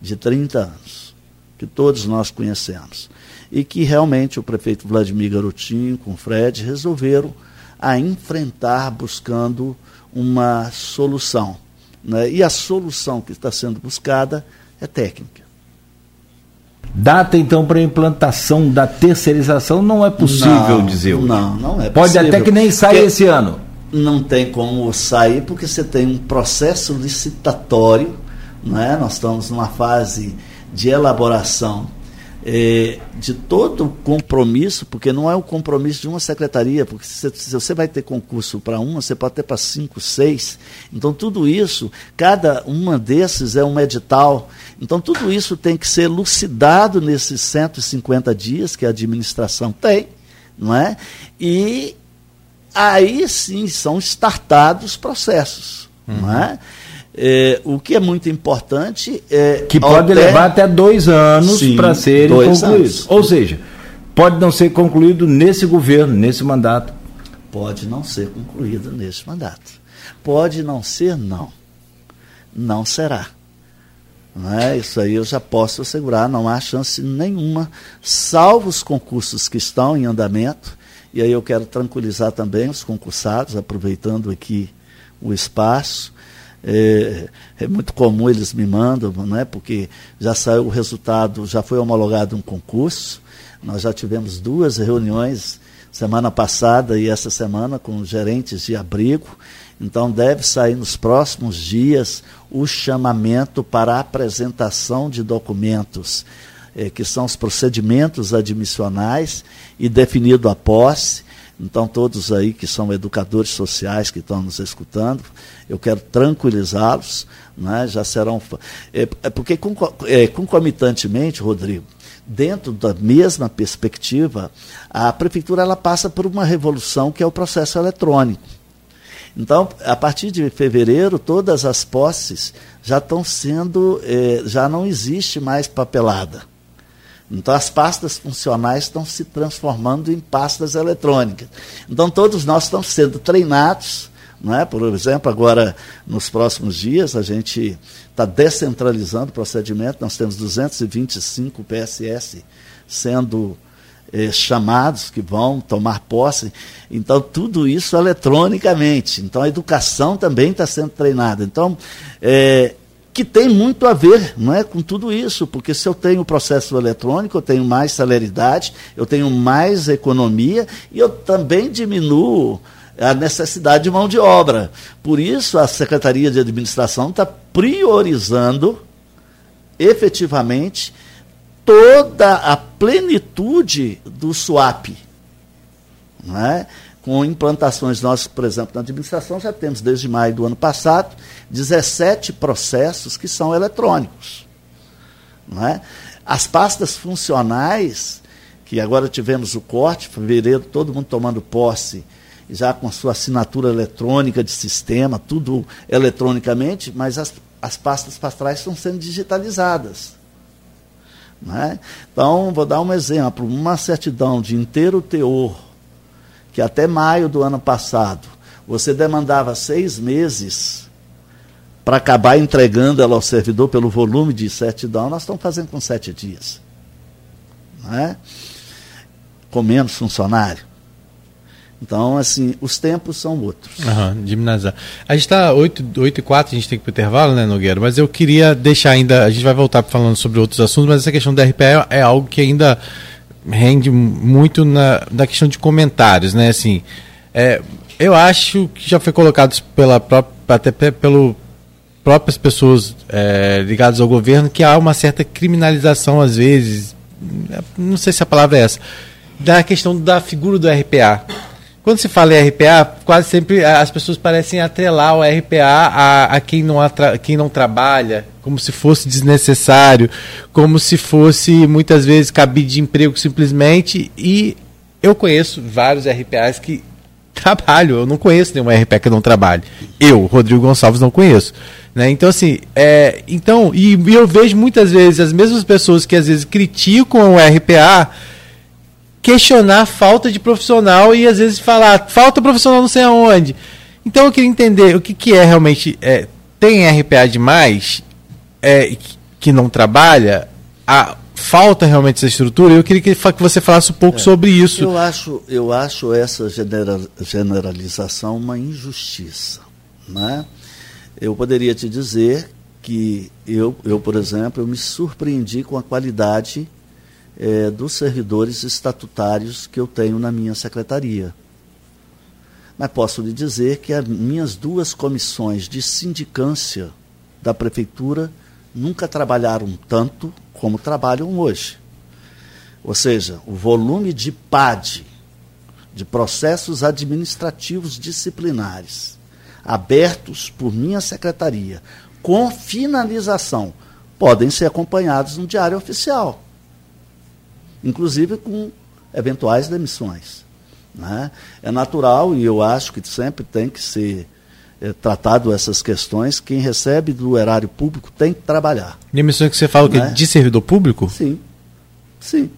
de 30 anos, que todos nós conhecemos e que realmente o prefeito Vladimir Garotinho com o Fred resolveram a enfrentar buscando uma solução. Né? E a solução que está sendo buscada é técnica. Data então para a implantação da terceirização não é possível não. Não, não é Pode possível. até que nem sair esse ano. Não tem como sair porque você tem um processo licitatório, né? nós estamos numa fase de elaboração é, de todo compromisso, porque não é o compromisso de uma secretaria, porque se, se você vai ter concurso para uma, você pode ter para cinco, seis. Então, tudo isso, cada uma desses é um edital. Então, tudo isso tem que ser elucidado nesses 150 dias que a administração tem, não é? E aí sim são startados processos, uhum. não é? É, o que é muito importante é. Que pode até... levar até dois anos para serem concluídos. Anos. Ou seja, pode não ser concluído nesse governo, nesse mandato. Pode não ser concluído nesse mandato. Pode não ser, não. Não será. Não é? Isso aí eu já posso assegurar, não há chance nenhuma, salvo os concursos que estão em andamento. E aí eu quero tranquilizar também os concursados, aproveitando aqui o espaço é, é, muito comum eles me mandam, não é? Porque já saiu o resultado, já foi homologado um concurso. Nós já tivemos duas reuniões semana passada e essa semana com gerentes de abrigo. Então deve sair nos próximos dias o chamamento para apresentação de documentos, é, que são os procedimentos admissionais e definido a posse então, todos aí que são educadores sociais que estão nos escutando, eu quero tranquilizá-los, né? já serão. É, é porque, é, concomitantemente, Rodrigo, dentro da mesma perspectiva, a prefeitura ela passa por uma revolução que é o processo eletrônico. Então, a partir de fevereiro, todas as posses já estão sendo, é, já não existe mais papelada. Então, as pastas funcionais estão se transformando em pastas eletrônicas. Então, todos nós estamos sendo treinados. Não é? Por exemplo, agora, nos próximos dias, a gente está descentralizando o procedimento. Nós temos 225 PSS sendo eh, chamados que vão tomar posse. Então, tudo isso eletronicamente. Então, a educação também está sendo treinada. Então, eh, que tem muito a ver não é, com tudo isso, porque se eu tenho processo eletrônico, eu tenho mais celeridade, eu tenho mais economia e eu também diminuo a necessidade de mão de obra. Por isso, a Secretaria de Administração está priorizando efetivamente toda a plenitude do SWAP. Né? Com implantações, nós, por exemplo, na administração já temos desde maio do ano passado 17 processos que são eletrônicos. Né? As pastas funcionais, que agora tivemos o corte, fevereiro, todo mundo tomando posse, já com sua assinatura eletrônica de sistema, tudo eletronicamente, mas as, as pastas pastrais estão sendo digitalizadas. Né? Então, vou dar um exemplo: uma certidão de inteiro teor, que até maio do ano passado você demandava seis meses para acabar entregando ela ao servidor pelo volume de certidão, nós estamos fazendo com sete dias. Né? Com menos funcionário. Então, assim, os tempos são outros. Uhum. A gente está 8, 8 e 4, a gente tem que ir para o intervalo, né, Nogueira? Mas eu queria deixar ainda, a gente vai voltar falando sobre outros assuntos, mas essa questão da RPA é algo que ainda rende muito na, na questão de comentários, né? Assim, é, eu acho que já foi colocado pela própria, até pelo próprias pessoas é, ligadas ao governo que há uma certa criminalização às vezes, não sei se a palavra é essa, da questão da figura do RPA. Quando se fala em RPA, quase sempre as pessoas parecem atrelar o RPA a, a quem, não atra, quem não trabalha, como se fosse desnecessário, como se fosse muitas vezes cabide de emprego simplesmente. E eu conheço vários RPAs que trabalham, eu não conheço nenhum RPA que não trabalhe. Eu, Rodrigo Gonçalves, não conheço. Né? Então, assim, é, então, e, e eu vejo muitas vezes as mesmas pessoas que às vezes criticam o RPA questionar falta de profissional e às vezes falar falta profissional não sei aonde. Então eu queria entender o que, que é realmente. É, tem RPA demais é, que não trabalha? A, falta realmente essa estrutura? Eu queria que, que você falasse um pouco é, sobre isso. Eu acho, eu acho essa generalização uma injustiça. Né? Eu poderia te dizer que eu, eu, por exemplo, eu me surpreendi com a qualidade é, dos servidores estatutários que eu tenho na minha secretaria. Mas posso lhe dizer que as minhas duas comissões de sindicância da prefeitura nunca trabalharam tanto como trabalham hoje. Ou seja, o volume de PAD, de processos administrativos disciplinares, abertos por minha secretaria, com finalização, podem ser acompanhados no Diário Oficial inclusive com eventuais demissões. Né? É natural e eu acho que sempre tem que ser é, tratado essas questões. Quem recebe do erário público tem que trabalhar. Demissões que você fala né? que de servidor público? Sim, sim.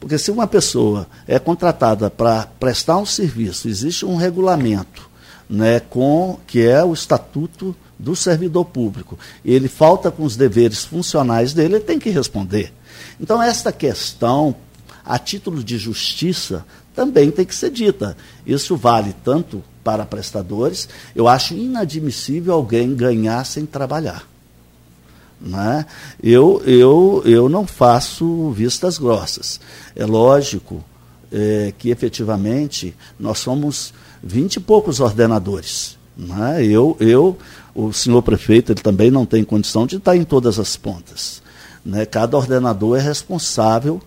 Porque se uma pessoa é contratada para prestar um serviço, existe um regulamento né, com que é o estatuto do servidor público. Ele falta com os deveres funcionais dele, ele tem que responder. Então, esta questão, a título de justiça, também tem que ser dita. Isso vale tanto para prestadores, eu acho inadmissível alguém ganhar sem trabalhar. Né? Eu, eu, eu não faço vistas grossas. É lógico é, que efetivamente nós somos vinte e poucos ordenadores. Né? Eu, eu, o senhor prefeito, ele também não tem condição de estar em todas as pontas. Né? Cada ordenador é responsável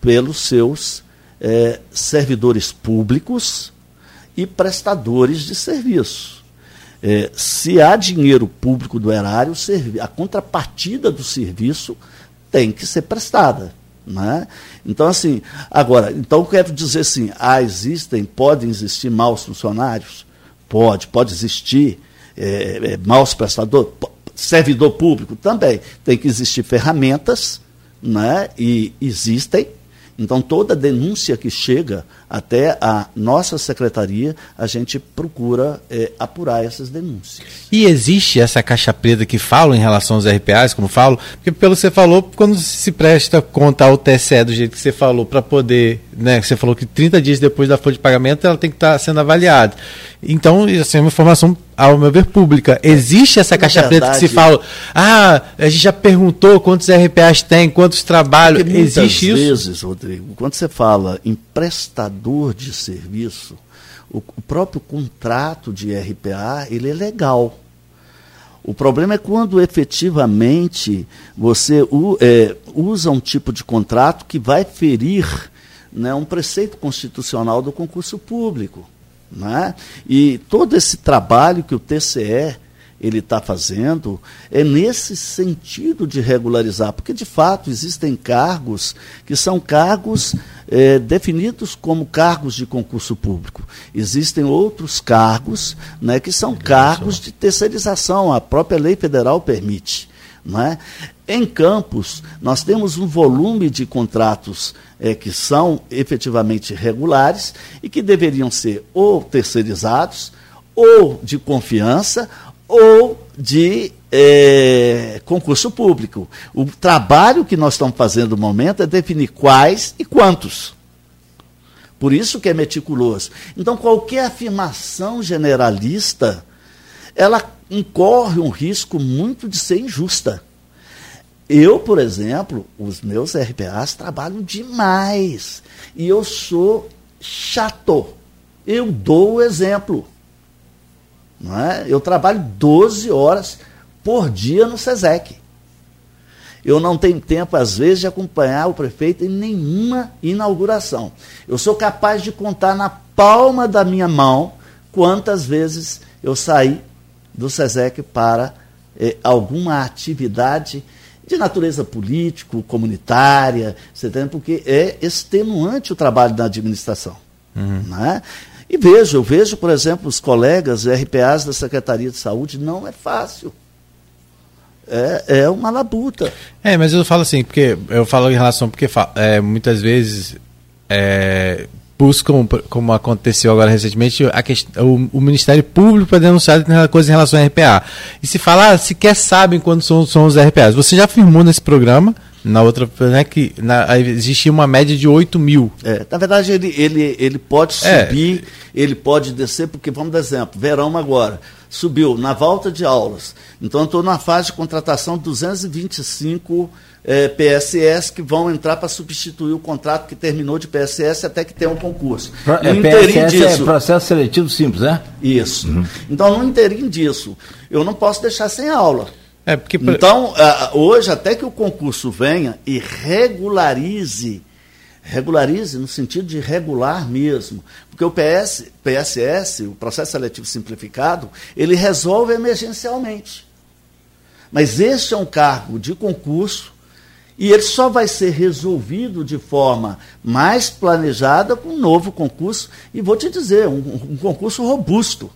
pelos seus é, servidores públicos e prestadores de serviço. É, se há dinheiro público do erário, a contrapartida do serviço tem que ser prestada. Né? Então, assim, agora, então quero dizer assim, ah, existem, podem existir maus funcionários? Pode, pode existir é, é, maus prestadores? Servidor público também. Tem que existir ferramentas, né? e existem. Então, toda denúncia que chega até a nossa secretaria, a gente procura é, apurar essas denúncias. E existe essa caixa preta que falam em relação aos RPAs, como falo? Porque pelo que você falou, quando se presta conta ao TCE do jeito que você falou, para poder, né, você falou que 30 dias depois da folha de pagamento ela tem que estar tá sendo avaliada. Então, isso é uma informação, ao meu ver, pública. Existe essa caixa verdade, preta que se fala, ah, a gente já perguntou quantos RPAs tem, quantos trabalhos, existe isso? vezes, Rodrigo, quando você fala em prestador prestador de serviço, o, o próprio contrato de RPA, ele é legal. O problema é quando efetivamente você é, usa um tipo de contrato que vai ferir né, um preceito constitucional do concurso público. Né? E todo esse trabalho que o TCE ele está fazendo é nesse sentido de regularizar, porque de fato existem cargos que são cargos é, definidos como cargos de concurso público. Existem outros cargos né, que são cargos de terceirização, a própria lei federal permite. Né? Em Campos, nós temos um volume de contratos é, que são efetivamente regulares e que deveriam ser ou terceirizados, ou de confiança, ou de é, concurso público. O trabalho que nós estamos fazendo no momento é definir quais e quantos. Por isso que é meticuloso. Então, qualquer afirmação generalista, ela incorre um risco muito de ser injusta. Eu, por exemplo, os meus RPAs trabalham demais. E eu sou chato. Eu dou o exemplo. Não é? Eu trabalho 12 horas por dia no SESEC. Eu não tenho tempo, às vezes, de acompanhar o prefeito em nenhuma inauguração. Eu sou capaz de contar na palma da minha mão quantas vezes eu saí do SESEC para eh, alguma atividade de natureza político, comunitária, você entende? porque é extenuante o trabalho da administração. Uhum. Né? E vejo, eu vejo, por exemplo, os colegas RPAs da Secretaria de Saúde, não é fácil. É, é uma labuta. É, mas eu falo assim, porque eu falo em relação, porque é, muitas vezes é, buscam, como aconteceu agora recentemente, a questão, o, o, Ministério Público para denunciar coisas em relação ao RPA. E se falar, sequer sabem quando são, são os RPAs. Você já afirmou nesse programa na outra, né, que na, existia uma média de 8 mil. É, na verdade, ele, ele, ele pode é. subir, é. ele pode descer, porque vamos dar exemplo, verão agora, subiu na volta de aulas. Então, estou na fase de contratação 225 é, PSS que vão entrar para substituir o contrato que terminou de PSS até que tenha um concurso. Pro, no é, PSS é disso, é processo seletivo simples, né? Isso. Uhum. Então, no interim disso, eu não posso deixar sem aula. É porque... Então, hoje, até que o concurso venha e regularize, regularize no sentido de regular mesmo, porque o PS, PSS, o processo seletivo simplificado, ele resolve emergencialmente. Mas este é um cargo de concurso e ele só vai ser resolvido de forma mais planejada com um novo concurso, e vou te dizer, um, um concurso robusto.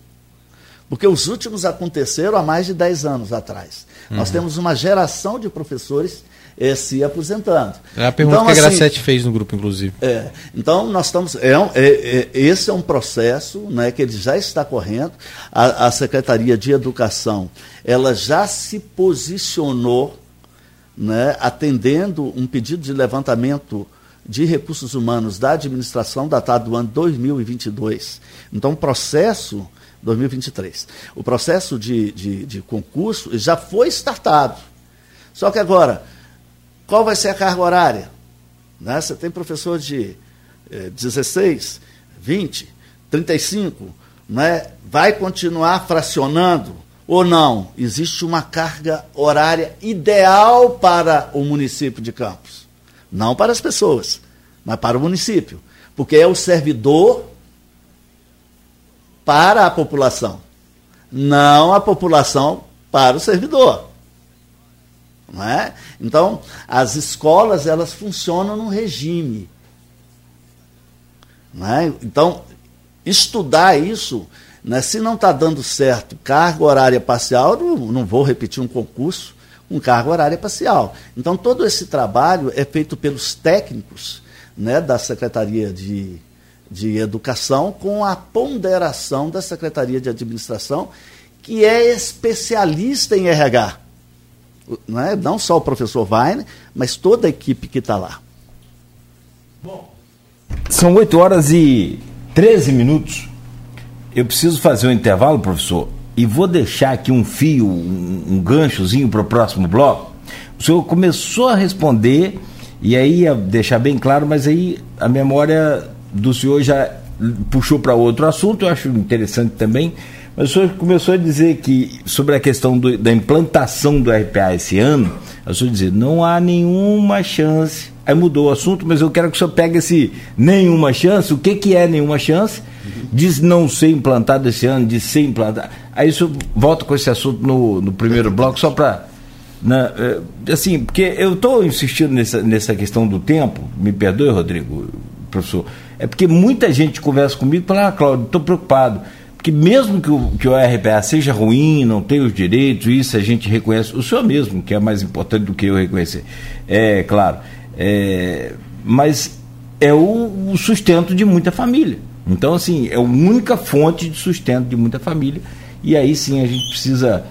Porque os últimos aconteceram há mais de 10 anos atrás. Uhum. Nós temos uma geração de professores eh, se aposentando. É a pergunta então, que a assim, Gracete fez no grupo, inclusive. É, então, nós estamos. É, é, é, esse é um processo né, que ele já está correndo. A, a Secretaria de Educação ela já se posicionou né, atendendo um pedido de levantamento de recursos humanos da administração datado do ano 2022. Então, o processo 2023. O processo de, de, de concurso já foi startado. Só que agora, qual vai ser a carga horária? Né? Você tem professor de eh, 16, 20, 35, né? vai continuar fracionando ou não? Existe uma carga horária ideal para o município de Campos. Não para as pessoas, mas para o município. Porque é o servidor para a população, não a população para o servidor. Não é? Então, as escolas elas funcionam num regime. Não é? Então, estudar isso, né, se não está dando certo carga horária parcial, não, não vou repetir um concurso com carga horária parcial. Então, todo esse trabalho é feito pelos técnicos né, da Secretaria de de Educação com a ponderação da Secretaria de Administração, que é especialista em RH. Não, é? não só o professor Weiner, mas toda a equipe que está lá. Bom, são 8 horas e 13 minutos. Eu preciso fazer um intervalo, professor, e vou deixar aqui um fio, um, um ganchozinho para o próximo bloco. O senhor começou a responder, e aí ia deixar bem claro, mas aí a memória do senhor já puxou para outro assunto, eu acho interessante também, Mas o senhor começou a dizer que, sobre a questão do, da implantação do RPA esse ano, o senhor dizer, não há nenhuma chance. Aí mudou o assunto, mas eu quero que o senhor pegue esse nenhuma chance. O que, que é nenhuma chance? De não ser implantado esse ano, de ser implantado. Aí o senhor volta com esse assunto no, no primeiro bloco, só para. Né, é, assim, porque eu estou insistindo nessa, nessa questão do tempo, me perdoe, Rodrigo, professor, é porque muita gente conversa comigo e fala, ah, Cláudio, estou preocupado que mesmo que o, que o RPA seja ruim, não tenha os direitos, isso a gente reconhece, o senhor mesmo, que é mais importante do que eu reconhecer, é claro, é, mas é o, o, sustento de muita família. Então, assim, é a única fonte de sustento de muita família, e aí sim a gente precisa,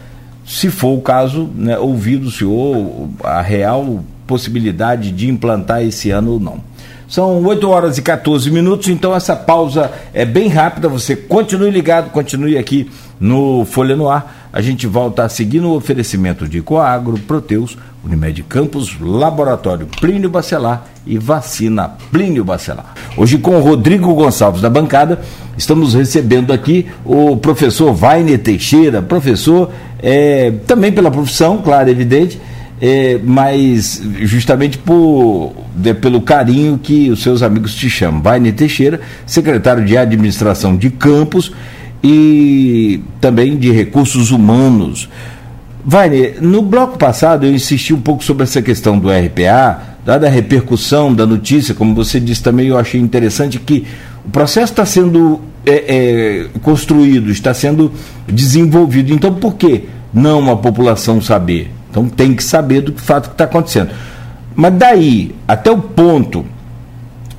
se for o caso, né, ouvir do senhor a real possibilidade de implantar esse ano ou não. São 8 horas e 14 minutos, então essa pausa é bem rápida. Você continue ligado, continue aqui no Folha no Ar. A gente volta a seguir no oferecimento de Coagro, Proteus, Unimed Campos, Laboratório Plínio Bacelar e Vacina Plínio Bacelar. Hoje com o Rodrigo Gonçalves da bancada, estamos recebendo aqui o professor Vainer Teixeira, professor é, também pela profissão, claro, evidente, é, mas justamente por, de, pelo carinho que os seus amigos te chamam. Vaine Teixeira, secretário de Administração de Campos e também de Recursos Humanos. Vaine, no bloco passado eu insisti um pouco sobre essa questão do RPA, dada a repercussão da notícia, como você disse também, eu achei interessante que o processo está sendo é, é, construído, está sendo desenvolvido. Então, por que não a população saber? Então tem que saber do fato que está acontecendo. Mas daí até o ponto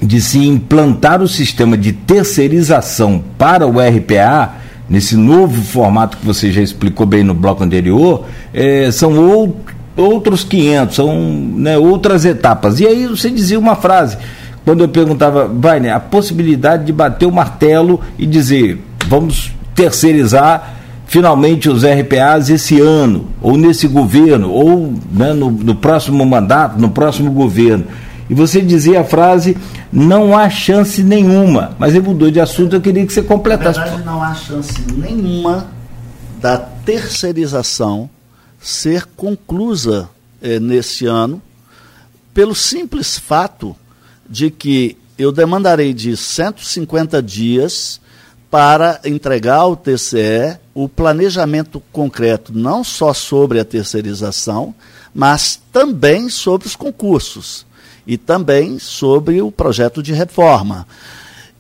de se implantar o sistema de terceirização para o RPA, nesse novo formato que você já explicou bem no bloco anterior, é, são ou, outros 500, são né, outras etapas. E aí você dizia uma frase, quando eu perguntava, vai, a possibilidade de bater o martelo e dizer, vamos terceirizar finalmente os RPAs esse ano, ou nesse governo, ou né, no, no, próximo mandato, no próximo governo. E você dizia a frase, não há chance nenhuma. Mas ele mudou de assunto, eu queria que você completasse. Na verdade, não há chance nenhuma da terceirização ser conclusa eh, nesse ano, pelo simples fato de que eu demandarei de 150 dias para entregar ao TCE o planejamento concreto, não só sobre a terceirização, mas também sobre os concursos e também sobre o projeto de reforma.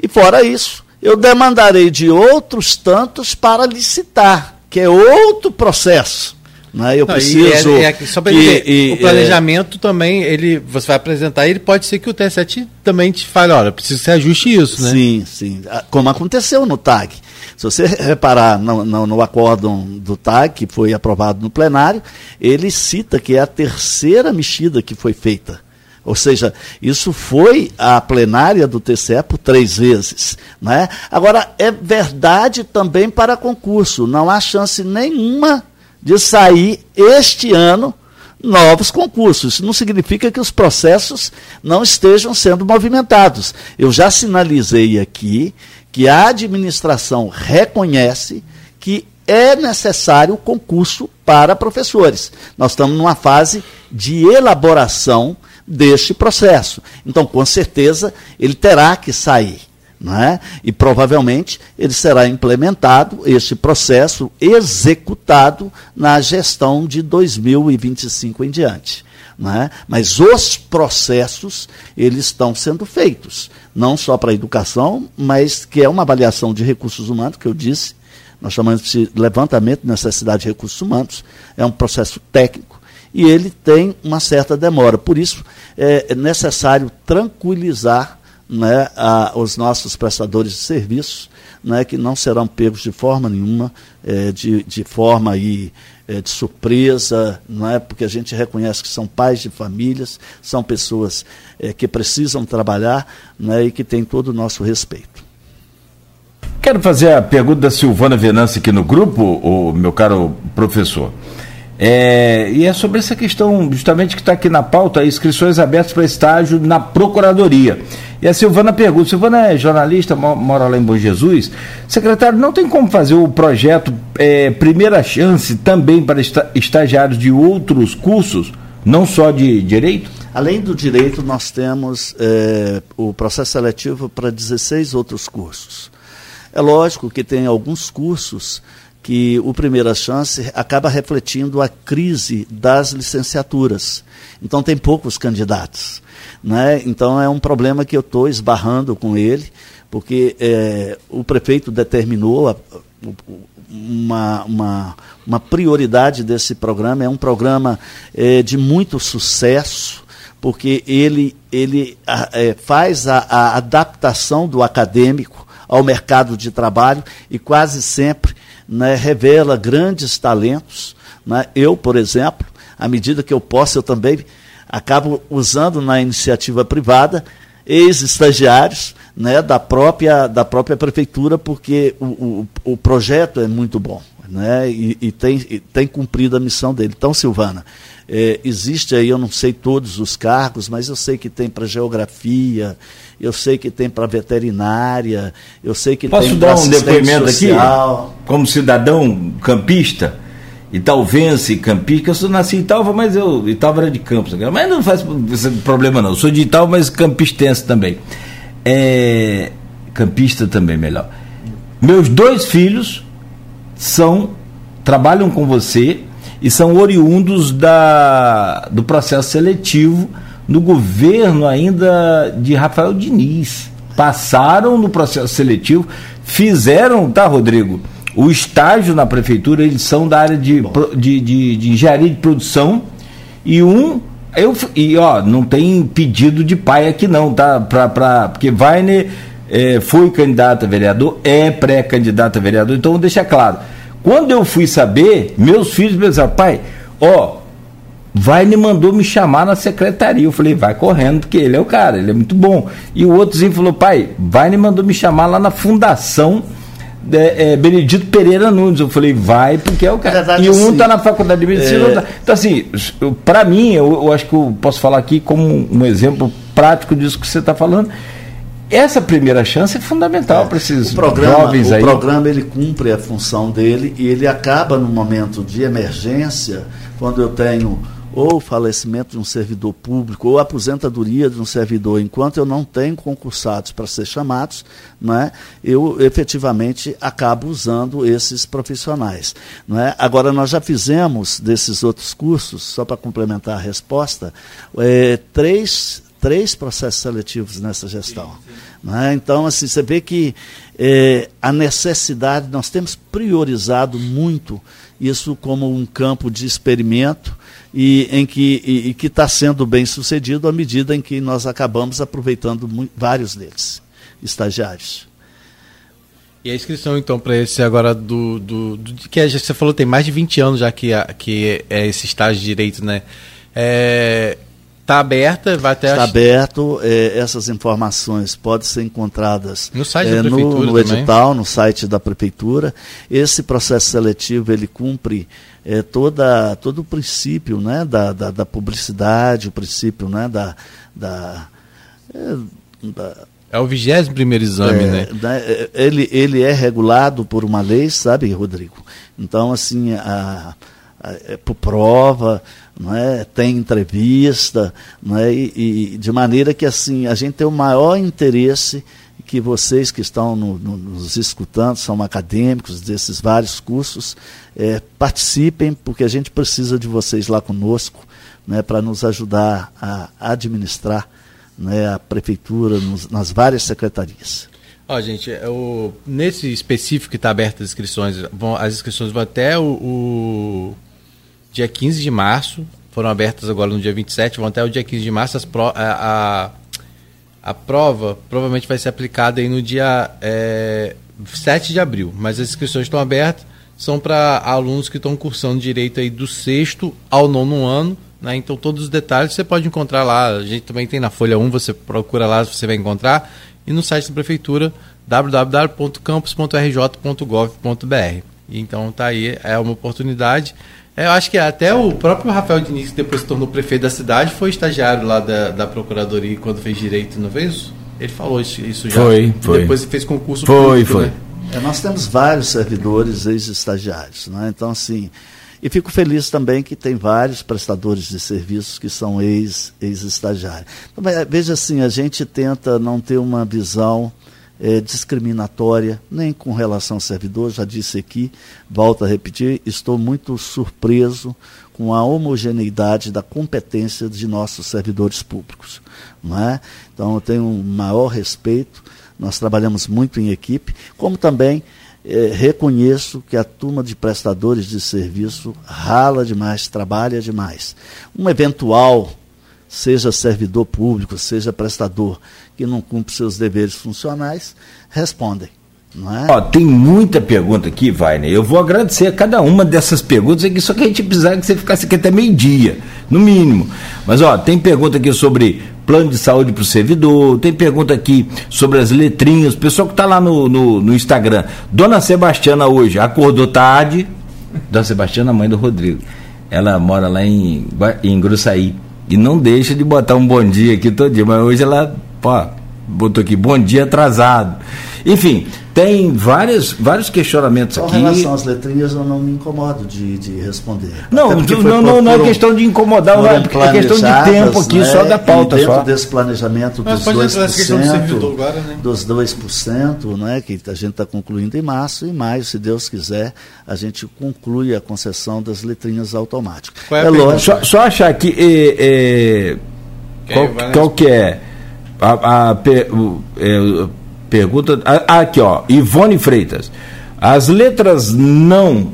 E fora isso, eu demandarei de outros tantos para licitar, que é outro processo. Né? Eu Não, preciso. É, é, só para dizer, e, o planejamento é, também, ele, você vai apresentar, ele pode ser que o TSE também te fale, olha, precisa se ajuste isso, né? Sim, sim. Ah, como aconteceu no TAG. Se você reparar no, no, no acórdão do TAG, que foi aprovado no plenário, ele cita que é a terceira mexida que foi feita. Ou seja, isso foi a plenária do TCE por três vezes. Né? Agora, é verdade também para concurso. Não há chance nenhuma de sair este ano novos concursos. Isso não significa que os processos não estejam sendo movimentados. Eu já sinalizei aqui que a administração reconhece que é necessário o concurso para professores. Nós estamos numa fase de elaboração deste processo. Então, com certeza, ele terá que sair. É? E provavelmente ele será implementado, este processo executado na gestão de 2025 em diante. É? Mas os processos eles estão sendo feitos, não só para a educação, mas que é uma avaliação de recursos humanos, que eu disse, nós chamamos de levantamento de necessidade de recursos humanos, é um processo técnico e ele tem uma certa demora. Por isso é necessário tranquilizar né, a, os nossos prestadores de serviços, né, que não serão pegos de forma nenhuma, é, de, de forma aí, é, de surpresa, não é? porque a gente reconhece que são pais de famílias, são pessoas é, que precisam trabalhar né, e que têm todo o nosso respeito. Quero fazer a pergunta da Silvana Venâncio aqui no grupo, o meu caro professor. É, e é sobre essa questão justamente que está aqui na pauta, inscrições abertas para estágio na Procuradoria. E a Silvana pergunta: Silvana é jornalista, mora lá em Bom Jesus. Secretário, não tem como fazer o projeto é, Primeira Chance também para estagiários de outros cursos, não só de direito? Além do direito, nós temos é, o processo seletivo para 16 outros cursos. É lógico que tem alguns cursos que o Primeira Chance acaba refletindo a crise das licenciaturas. Então, tem poucos candidatos. Né? Então, é um problema que eu estou esbarrando com ele, porque é, o prefeito determinou a, uma, uma, uma, prioridade desse programa. É um programa é, de muito sucesso, porque ele, ele é, faz a, a adaptação do acadêmico ao mercado de trabalho e quase sempre né, revela grandes talentos. Né? Eu, por exemplo, à medida que eu posso, eu também acabo usando na iniciativa privada ex-estagiários né, da, própria, da própria prefeitura, porque o, o, o projeto é muito bom né, e, e, tem, e tem cumprido a missão dele. Então, Silvana, é, existe aí, eu não sei todos os cargos, mas eu sei que tem para geografia, eu sei que tem para veterinária, eu sei que Posso tem para Posso dar um depoimento social. aqui, como cidadão campista? Italvense, campista, eu sou nasci em Italva, mas eu. Italva era de Campos, mas não faz problema não. Eu sou de Italva, mas campistense também. É, campista também, melhor. Meus dois filhos são trabalham com você e são oriundos da, do processo seletivo no governo ainda de Rafael Diniz. Passaram no processo seletivo, fizeram, tá, Rodrigo? O estágio na prefeitura, eles são da área de, de, de, de engenharia de produção e um eu, e ó, não tem pedido de pai aqui não, tá? Pra, pra, porque Weiner é, foi candidato a vereador, é pré-candidato a vereador, então deixa claro. Quando eu fui saber, meus filhos pensaram, pai, ó, me mandou me chamar na secretaria. Eu falei, vai correndo, porque ele é o cara, ele é muito bom. E o outrozinho falou, pai, vai me mandou me chamar lá na fundação é, é, Benedito Pereira Nunes. Eu falei, vai, porque é o cara. Verdade, e um está na faculdade de medicina. É... Tá. Então, assim, para mim, eu, eu, acho que eu posso falar aqui como um exemplo prático disso que você está falando essa primeira chance é fundamental é, para esses programa, jovens aí. O programa ele cumpre a função dele e ele acaba no momento de emergência, quando eu tenho ou falecimento de um servidor público ou aposentadoria de um servidor, enquanto eu não tenho concursados para ser chamados, né, eu efetivamente acabo usando esses profissionais. Né. Agora, nós já fizemos desses outros cursos, só para complementar a resposta, é, três três processos seletivos nessa gestão. Né? Então, assim, você vê que é, a necessidade, nós temos priorizado muito isso como um campo de experimento e em que e, que está sendo bem sucedido à medida em que nós acabamos aproveitando muito, vários deles, estagiários. E a inscrição, então, para esse agora do, do, do, que você falou, tem mais de 20 anos já que, que é esse estágio de direito, né? É, Está aberta, vai até Está aberto. É, essas informações podem ser encontradas no site é, da prefeitura, no, no edital, no site da prefeitura. Esse processo seletivo ele cumpre é, toda, todo o princípio né, da, da, da publicidade, o princípio né, da, da, é, da é o 21 primeiro exame, é, né? né? Ele, ele é regulado por uma lei, sabe, Rodrigo? Então, assim, a, a, é por prova, é? tem entrevista, é? E, e, de maneira que assim a gente tem o maior interesse que vocês que estão no, no, nos escutando, são acadêmicos desses vários cursos, é, participem, porque a gente precisa de vocês lá conosco, né, para nos ajudar a administrar né, a prefeitura nos, nas várias secretarias. Ó, oh, gente, o, nesse específico que está aberto as inscrições, vão, as inscrições vão até o, o dia 15 de março, foram abertas agora no dia 27, vão até o dia 15 de março. Pro, a, a, a, prova provavelmente vai ser aplicada aí no dia é, 7 de abril, mas as inscrições estão abertas, são para alunos que estão cursando direito aí do sexto ao nono ano. Né? Então todos os detalhes você pode encontrar lá. A gente também tem na Folha 1, você procura lá, você vai encontrar. E no site da Prefeitura, www.campus.rj.gov.br. Então tá aí, é uma oportunidade. É, eu acho que até o próprio Rafael Diniz, que depois se tornou prefeito da cidade, foi estagiário lá da, da Procuradoria quando fez direito, não fez isso? Ele falou isso, isso já. Foi, foi. Depois ele fez concurso Foi, público, foi. né? É, nós temos vários servidores ex-estagiários, né? então assim, e fico feliz também que tem vários prestadores de serviços que são ex- ex-estagiários. Então, mas, veja assim, a gente tenta não ter uma visão eh, discriminatória, nem com relação ao servidor, já disse aqui, volto a repetir, estou muito surpreso com a homogeneidade da competência de nossos servidores públicos. Não é? Então, eu tenho um maior respeito, nós trabalhamos muito em equipe, como também eh, reconheço que a turma de prestadores de serviço rala demais, trabalha demais. Um eventual, seja servidor público, seja prestador, que não cumpre seus deveres funcionais, respondem. É? Ó, tem muita pergunta aqui, Wagner. Eu vou agradecer a cada uma dessas perguntas aqui, só que a gente precisava que você ficasse aqui até meio-dia, no mínimo. Mas, ó, tem pergunta aqui sobre plano de saúde para o servidor, tem pergunta aqui sobre as letrinhas, o pessoal que está lá no, no, no Instagram. Dona Sebastiana hoje acordou tarde. Dona Sebastiana, mãe do Rodrigo. Ela mora lá em, em Gruçaí. E não deixa de botar um bom dia aqui todo dia, mas hoje ela, pô, botou aqui, bom dia atrasado. Enfim, tem várias, vários questionamentos Com aqui. relação às letrinhas, eu não me incomodo de, de responder. Não, não, não, por- não é questão de incomodar, não, foram é questão de tempo aqui, né, só da pauta. e dentro Só. desse planejamento dos pode entrar essa questão do 2%, servidor agora, né? dos 2%, né, que a gente está concluindo em março, e em maio, se Deus quiser, a gente conclui a concessão das letrinhas automáticas. Qual é é lógico, Só, só achar que. é, é, qual, qual que é? A, a o- é, pergunta. ah, aqui, ó. Ivone Freitas. As letras não.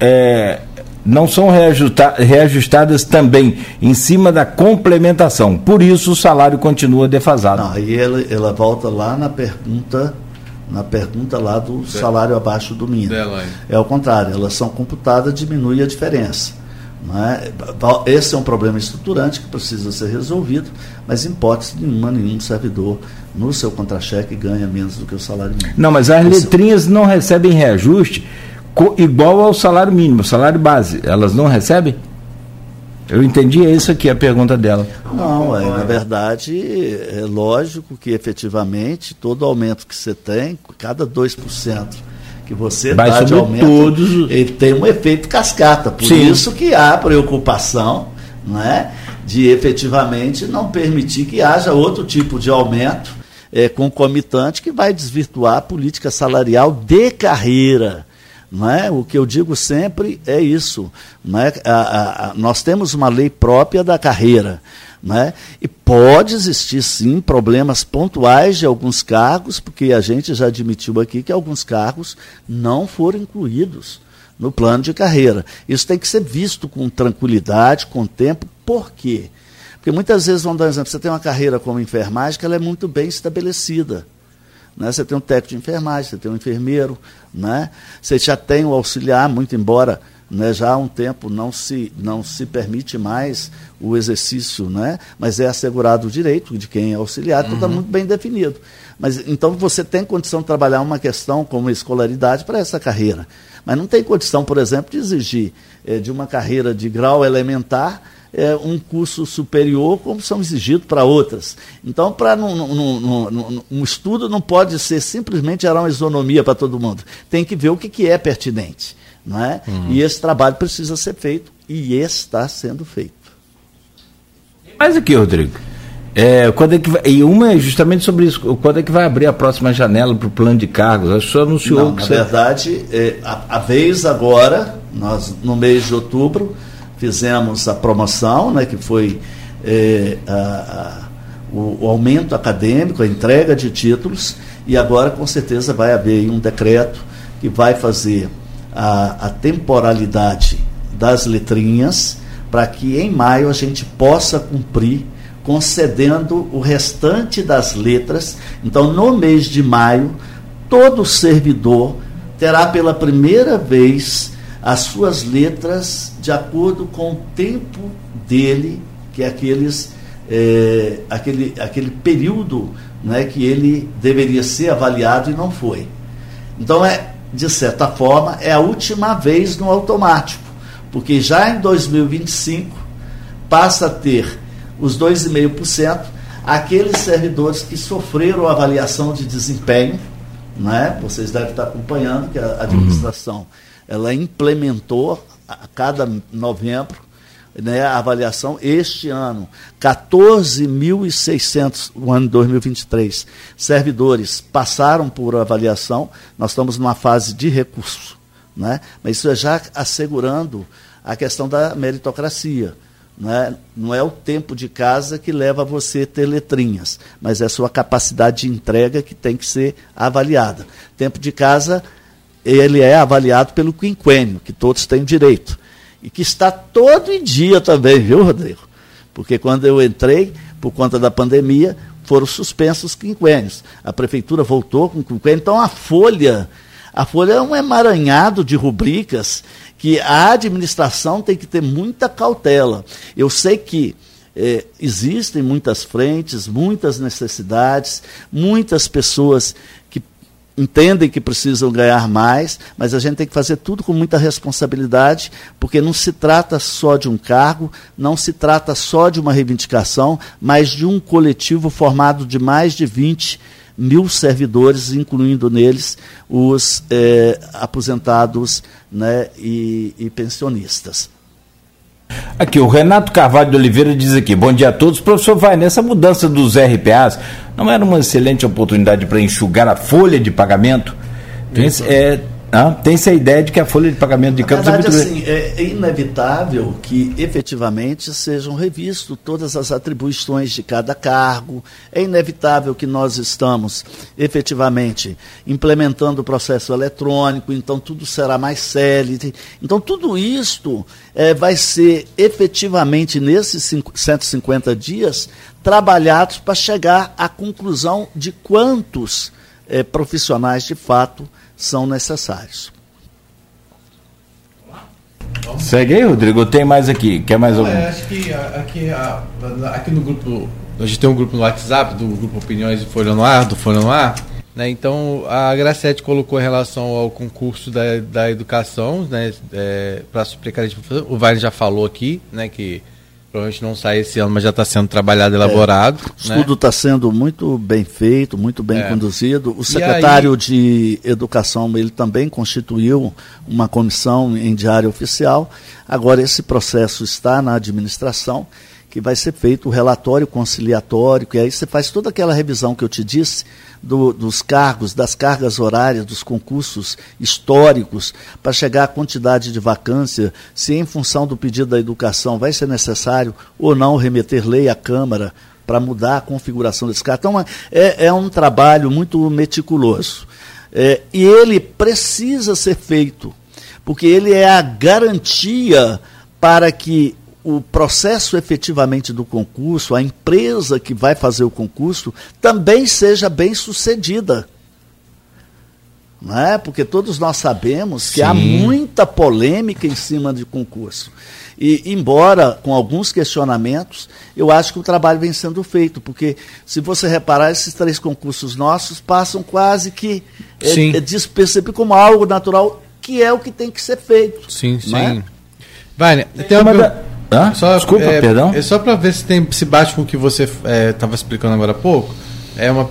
é, não são reajusta- reajustadas também em cima da complementação. Por isso o salário continua defasado. Não, aí ela, ela volta lá na pergunta, na pergunta lá do salário abaixo do mínimo. É o contrário, elas são computadas, diminui a diferença. É? Esse é um problema estruturante que precisa ser resolvido, mas em hipótese nenhuma, nenhum servidor no seu contra-cheque ganha menos do que o salário mínimo. Não, mas as letrinhas não recebem reajuste igual ao salário mínimo, salário base. Elas não recebem? Eu entendi é isso aqui a pergunta dela. Não, é, na verdade, é lógico que efetivamente todo aumento que você tem, cada 2% que você Vai dá de sobre aumento, todos os- ele tem um efeito cascata. Por Sim. isso que há preocupação né, de efetivamente não permitir que haja outro tipo de aumento é, concomitante que vai desvirtuar a política salarial de carreira. Não é? O que eu digo sempre é isso. Não é? A- a- a- nós temos uma lei própria da carreira. Não é? E pode existir, sim, problemas pontuais de alguns cargos, porque a gente já admitiu aqui que alguns cargos não foram incluídos no plano de carreira. Isso tem que ser visto com tranquilidade, com tempo. Por quê? Porque muitas vezes, vamos dar um exemplo, você tem uma carreira como enfermagem que ela é muito bem estabelecida. Né? Você tem um técnico de enfermagem, você tem um enfermeiro, né? você já tem o auxiliar, muito embora né, já há um tempo não se, não se permite mais o exercício, né? mas é assegurado o direito de quem é auxiliar, tudo está muito bem definido. Mas então você tem condição de trabalhar uma questão como escolaridade para essa carreira. Mas não tem condição, por exemplo, de exigir eh, de uma carreira de grau elementar é, um curso superior como são exigidos para outras. Então, para um estudo não pode ser simplesmente gerar uma isonomia para todo mundo. Tem que ver o que, que é pertinente. Não é? E esse trabalho precisa ser feito e está sendo feito. Mas aqui, Rodrigo. É, quando é que vai- e uma é justamente sobre isso. Quando é que vai abrir a próxima janela para o plano de cargos? Acho que o senhor anunciou Não, que na você- verdade, é, a, a vez agora, nós no mês de outubro fizemos a promoção, né, que foi é, a- a- o, o aumento acadêmico, a entrega de títulos, e agora com certeza vai haver um decreto que vai fazer a, a temporalidade das letrinhas para que em maio a gente possa cumprir concedendo o restante das letras. Então, no mês de maio, todo servidor terá pela primeira vez as suas letras de acordo com o tempo dele, que é aqueles, é, aquele, aquele período né, que ele deveria ser avaliado e não foi. Então, é, de certa forma, é a última vez no automático, porque já em 2025 passa a ter os 2,5%, aqueles servidores que sofreram avaliação de desempenho, né? vocês devem estar acompanhando que a administração uhum. ela implementou a cada novembro né, a avaliação este ano. 14.600, o ano de 2023, servidores passaram por avaliação. Nós estamos numa fase de recurso, né? mas isso é já assegurando a questão da meritocracia. Né? Não é o tempo de casa que leva a você ter letrinhas, mas é a sua capacidade de entrega que tem que ser avaliada. Tempo de casa, ele é avaliado pelo quinquênio, que todos têm direito. E que está todo dia também, viu, Rodrigo? Porque quando eu entrei, por conta da pandemia, foram suspensos os quinquênios. A prefeitura voltou com o quinquênio. Então a folha, a folha é um emaranhado de rubricas que a administração tem que ter muita cautela. Eu sei que é, existem muitas frentes, muitas necessidades, muitas pessoas entendem que precisam ganhar mais, mas a gente tem que fazer tudo com muita responsabilidade, porque não se trata só de um cargo, não se trata só de uma reivindicação, mas de um coletivo formado de mais de 20 mil servidores, incluindo neles os eh, aposentados né, e, e pensionistas. Aqui, o Renato Carvalho de Oliveira diz aqui: Bom dia a todos. Professor Vai, nessa mudança dos RPAs, não era uma excelente oportunidade para enxugar a folha de pagamento? Tem, é, ah, tem-se a ideia de que a folha de pagamento de campos é muito assim, é inevitável que efetivamente sejam revistas todas as atribuições de cada cargo. É inevitável que nós estamos efetivamente implementando o processo eletrônico, então tudo será mais célere. Então tudo isto é, vai ser efetivamente nesses 150 dias trabalhados para chegar à conclusão de quantos é, profissionais de fato são necessários. Segue aí, Rodrigo. Tem mais aqui. Quer mais algum? É, acho que aqui, aqui no grupo. A gente tem um grupo no WhatsApp do grupo Opiniões do Folha no Ar, do Folha no Ar. Né? Então, a Gracete colocou em relação ao concurso da, da educação, né? É, para suprir O Vale já falou aqui, né? Que Provavelmente não sai esse ano, mas já está sendo trabalhado, elaborado. É, o estudo está né? sendo muito bem feito, muito bem é. conduzido. O secretário aí... de Educação ele também constituiu uma comissão em diário oficial. Agora esse processo está na administração, que vai ser feito o relatório conciliatório, que aí você faz toda aquela revisão que eu te disse do, dos cargos, das cargas horárias, dos concursos históricos, para chegar à quantidade de vacância, se em função do pedido da educação vai ser necessário ou não remeter lei à Câmara para mudar a configuração desse cargo. Então, é, é um trabalho muito meticuloso. É, e ele precisa ser feito, porque ele é a garantia para que o processo efetivamente do concurso, a empresa que vai fazer o concurso, também seja bem sucedida. Não é? Porque todos nós sabemos que Sim. há muita polêmica em cima de concurso. E, embora com alguns questionamentos, eu acho que o trabalho vem sendo feito, porque se você reparar, esses três concursos nossos passam quase que é, é despercebido como algo natural, que é o que tem que ser feito. Sim, sim. É? Vai, tem uma... Ah, só, Desculpa, é, perdão. É só para ver se, tem, se bate com o que você estava é, explicando agora há pouco. É uma,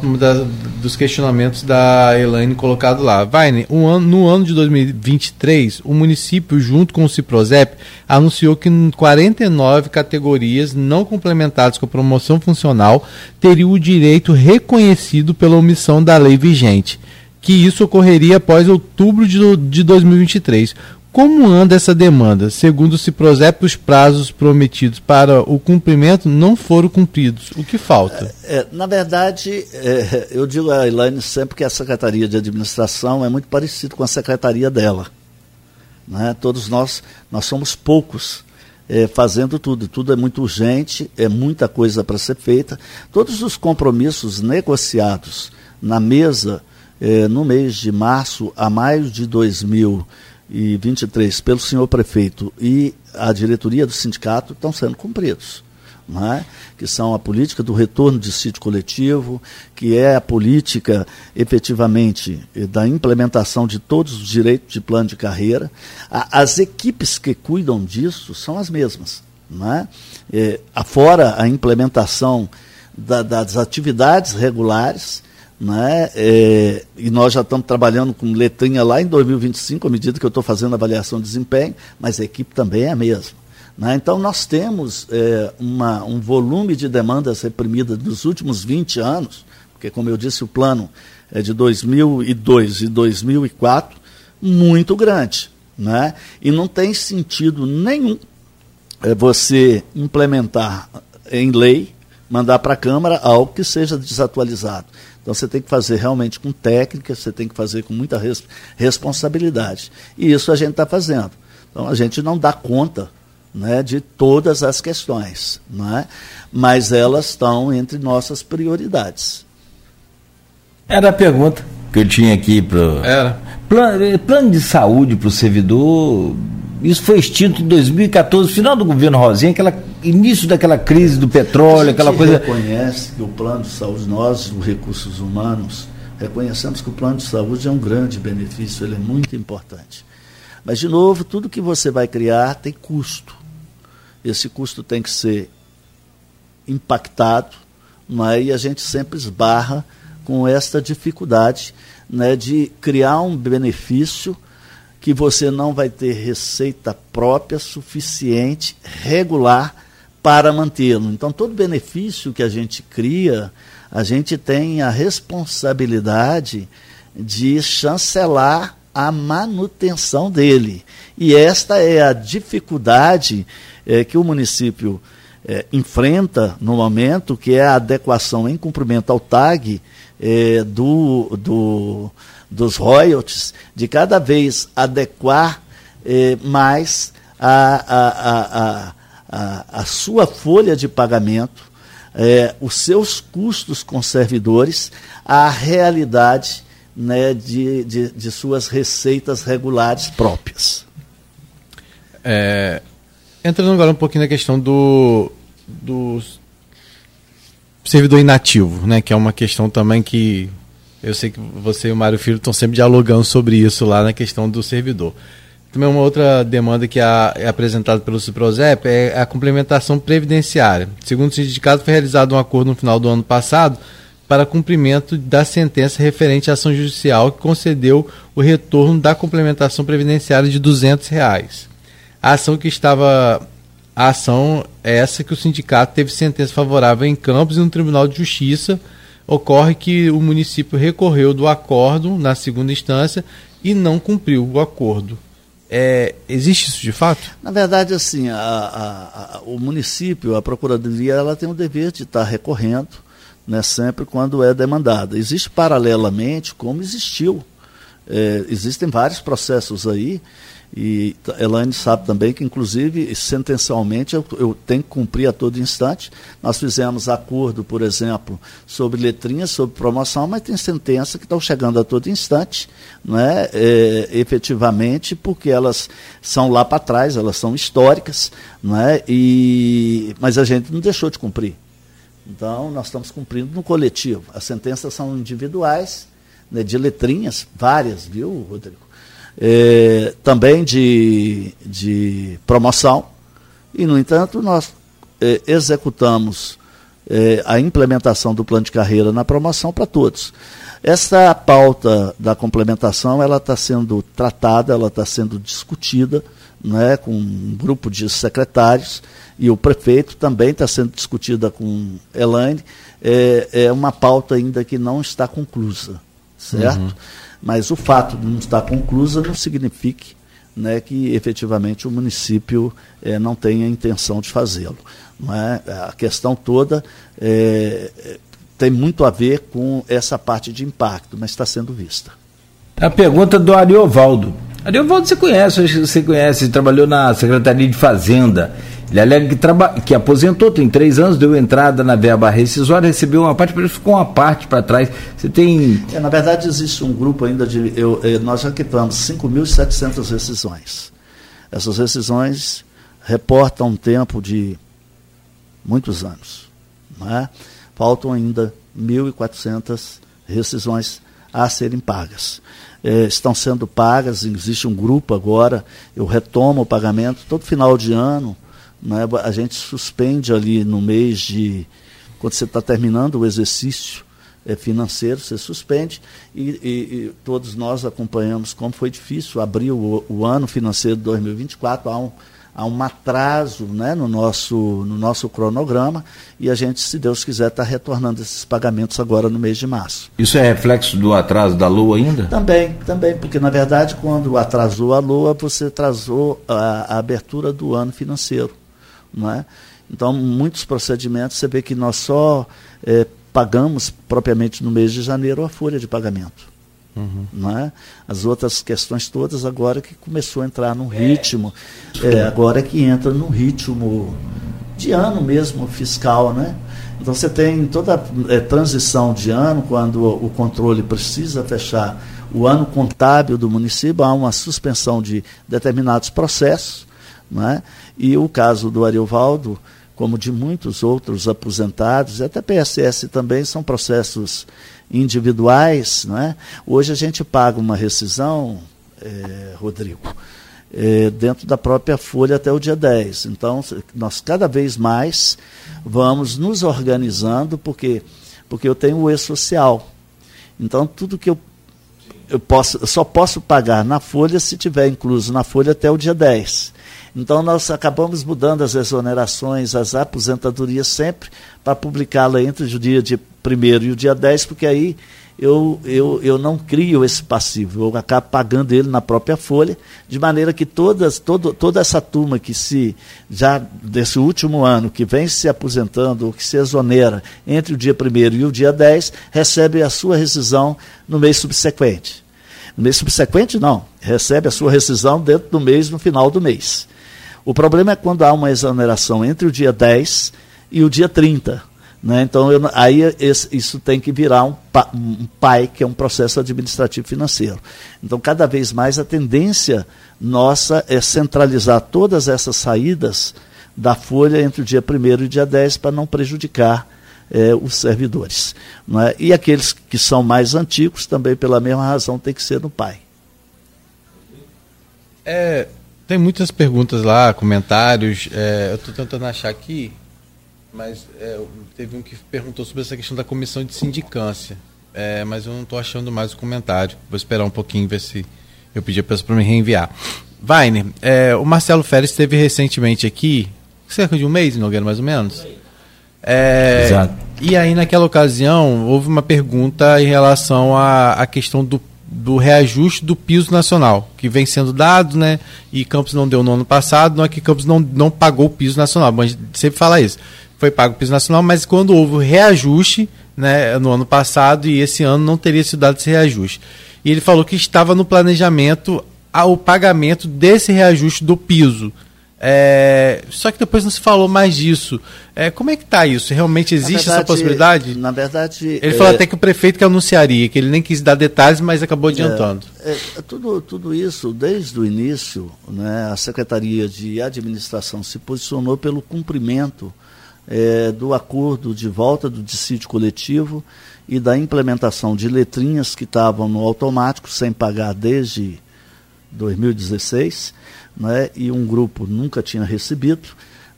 dos questionamentos da Elaine colocado lá. Vaine, um ano, no ano de 2023, o município, junto com o Ciprozep, anunciou que 49 categorias não complementadas com promoção funcional teriam o direito reconhecido pela omissão da lei vigente que isso ocorreria após outubro de, de 2023. Como anda essa demanda? Segundo o Ciprozep, os prazos prometidos para o cumprimento não foram cumpridos. O que falta? É, é, na verdade, é, eu digo a Elaine sempre que a Secretaria de Administração é muito parecida com a secretaria dela. Né? Todos nós, nós somos poucos é, fazendo tudo. Tudo é muito urgente, é muita coisa para ser feita. Todos os compromissos negociados na mesa é, no mês de março a maio de 2000 e 23 pelo senhor prefeito e a diretoria do sindicato estão sendo cumpridos. É? que são a política do retorno de sítio coletivo, que é a política efetivamente da implementação de todos os direitos de plano de carreira. As equipes que cuidam disso são as mesmas. Não é? É, afora a implementação da, das atividades regulares, né? É, e nós já estamos trabalhando com letrinha lá em 2025, à medida que eu estou fazendo a avaliação de desempenho, mas a equipe também é a mesma. Né? Então, nós temos é, uma, um volume de demandas reprimidas dos últimos 20 anos, porque, como eu disse, o plano é de 2002 e 2004, muito grande. Né? E não tem sentido nenhum é, você implementar em lei, mandar para a Câmara algo que seja desatualizado. Então você tem que fazer realmente com técnica, você tem que fazer com muita res responsabilidade. E isso a gente está fazendo. Então a gente não dá conta né, de todas as questões, não é? mas elas estão entre nossas prioridades. Era a pergunta que eu tinha aqui para. Era. Plano, eh, plano de saúde para o servidor, isso foi extinto em 2014, final do governo Rosinha, aquela início daquela crise do petróleo, aquela coisa. reconhece que o plano de saúde, nós, os recursos humanos, reconhecemos que o plano de saúde é um grande benefício, ele é muito importante. Mas, de novo, tudo que você vai criar tem custo. Esse custo tem que ser impactado, é? e a gente sempre esbarra com esta dificuldade né, de criar um benefício que você não vai ter receita própria suficiente, regular, para mantê-lo. Então, todo benefício que a gente cria, a gente tem a responsabilidade de chancelar a manutenção dele. E esta é a dificuldade é, que o município é, enfrenta no momento, que é a adequação em cumprimento ao TAG é, do, do, dos royalties, de cada vez adequar é, mais a, a, a, a, sua folha de pagamento, é, os seus custos com servidores, à realidade né, de, de, de, suas receitas regulares próprias. É, entrando agora um pouquinho na questão do, do servidor inativo, né, que é uma questão também que eu sei que você e o Mário Filho estão sempre dialogando sobre isso lá na questão do servidor. Também uma outra demanda que é apresentada pelo Ciprozep é a complementação previdenciária. Segundo o sindicato, foi realizado um acordo no final do ano passado para cumprimento da sentença referente à ação judicial que concedeu o retorno da complementação previdenciária de 200 reais. A ação que estava a ação é essa que o sindicato teve sentença favorável em Campos e no Tribunal de Justiça. Ocorre que o município recorreu do acordo na segunda instância e não cumpriu o acordo. É, existe isso de fato? Na verdade, assim, a, a, a, o município, a procuradoria, ela tem o dever de estar recorrendo, né, sempre quando é demandada. Existe paralelamente, como existiu, é, existem vários processos aí e Elaine sabe também que, inclusive, sentencialmente, eu, eu, tenho que cumprir a todo instante. Nós fizemos acordo, por exemplo, sobre letrinhas, sobre promoção, mas tem sentença que estão chegando a todo instante, né, é, efetivamente, porque elas são lá para trás, elas são históricas, né, e, mas a gente não deixou de cumprir. Então, nós estamos cumprindo no coletivo. As sentenças são individuais, né, de letrinhas, várias, viu, Rodrigo? É, também de, de promoção, e, no entanto, nós é, executamos é, a implementação do plano de carreira na promoção para todos. Essa pauta da complementação ela está sendo tratada, ela está sendo discutida né, com um grupo de secretários e o prefeito também está sendo discutida com Elaine. É, é uma pauta ainda que não está conclusa, certo? Uhum. Mas o fato de não estar conclusa não significa né, que efetivamente o município é, não tenha intenção de fazê-lo. É? A questão toda é, tem muito a ver com essa parte de impacto, mas está sendo vista. A pergunta do Ariovaldo. Ariovaldo você conhece, você conhece, trabalhou na Secretaria de Fazenda. Ele alega que, traba... que aposentou, tem três anos, deu entrada na verba rescisória, recebeu uma parte, mas ficou uma parte para trás. Você tem. É, na verdade, existe um grupo ainda de. Eu, eu, nós já quitamos 5.700 rescisões. Essas rescisões reportam um tempo de muitos anos. Né? Faltam ainda 1.400 rescisões a serem pagas. É, estão sendo pagas, existe um grupo agora, eu retomo o pagamento todo final de ano né, a gente suspende ali no mês de, quando você está terminando o exercício é, financeiro, você suspende, e, e, e, todos nós acompanhamos como foi difícil abrir o, o ano financeiro de 2024, há um, há um atraso né, no, nosso, no nosso cronograma, e a gente, se Deus quiser, está retornando esses pagamentos agora no mês de março. Isso é reflexo do atraso da Lua ainda? Também, também, porque na verdade quando atrasou a Lua, você atrasou a, a abertura do ano financeiro. Não é? Então, muitos procedimentos, você vê que nós só é, pagamos propriamente no mês de janeiro a folha de pagamento. Uhum. Não é? As outras questões todas agora que começou a entrar no ritmo, é, agora que entra no ritmo de ano mesmo fiscal, né? Então você tem toda a é, transição de ano, quando o, controle precisa fechar o ano contábil do município, há uma suspensão de determinados processos, é? E o caso do Ariovaldo, como de muitos outros aposentados, até PSS também, são processos individuais. Né? Hoje a gente paga uma rescisão, é, Rodrigo, é, dentro da própria folha até o dia 10. Então, nós cada vez mais vamos nos organizando, porque, porque eu tenho o e-social. Então, tudo que eu, eu, posso, eu só posso pagar na folha se tiver incluso na folha até o dia 10. Então nós acabamos mudando as exonerações, as aposentadorias sempre para publicá-la entre o dia de primeiro e o dia 10, porque aí eu, eu, eu não crio esse passivo, eu acabo pagando ele na própria folha, de maneira que todas, todo, toda essa turma que se, já desse último ano, que vem se aposentando ou que se exonera entre o dia primeiro e o dia 10, recebe a sua rescisão no mês subsequente. No mês subsequente, não, recebe a sua rescisão dentro do mês, no final do mês. O problema é quando há uma exoneração entre o dia 10 e o dia 30. Né? Então, eu, aí esse, isso tem que virar um, um PAI, que é um processo administrativo financeiro. Então, cada vez mais a tendência nossa é centralizar todas essas saídas da folha entre o dia 1 e o dia 10 para não prejudicar é, os servidores. É? E aqueles que são mais antigos, também pela mesma razão, tem que ser no PAI. É, tem muitas perguntas lá, comentários. É, eu estou tentando achar aqui, mas é, teve um que perguntou sobre essa questão da comissão de sindicância. É, mas eu não estou achando mais o comentário. Vou esperar um pouquinho, ver se eu pedi a pessoa para me reenviar. Vainer, é, o Marcelo Férez esteve recentemente aqui, cerca de um mês, Nogueira, mais ou menos. É, Exato. E aí, naquela ocasião, houve uma pergunta em relação à, à questão do do reajuste do piso nacional, que vem sendo dado, né? E Campos não deu no ano passado, não é que Campos não, não pagou o piso nacional, mas sempre fala isso. Foi pago o piso nacional, mas quando houve o reajuste, né, no ano passado e esse ano não teria sido dado esse reajuste. E ele falou que estava no planejamento o pagamento desse reajuste do piso. É, só que depois não se falou mais disso. É, como é que está isso? Realmente existe verdade, essa possibilidade? Na verdade. Ele é, falou até que o prefeito que anunciaria, que ele nem quis dar detalhes, mas acabou adiantando. É, é, tudo, tudo isso, desde o início, né, a Secretaria de Administração se posicionou pelo cumprimento é, do acordo de volta do dissídio coletivo e da implementação de letrinhas que estavam no automático, sem pagar desde 2016 né, e um grupo nunca tinha recebido,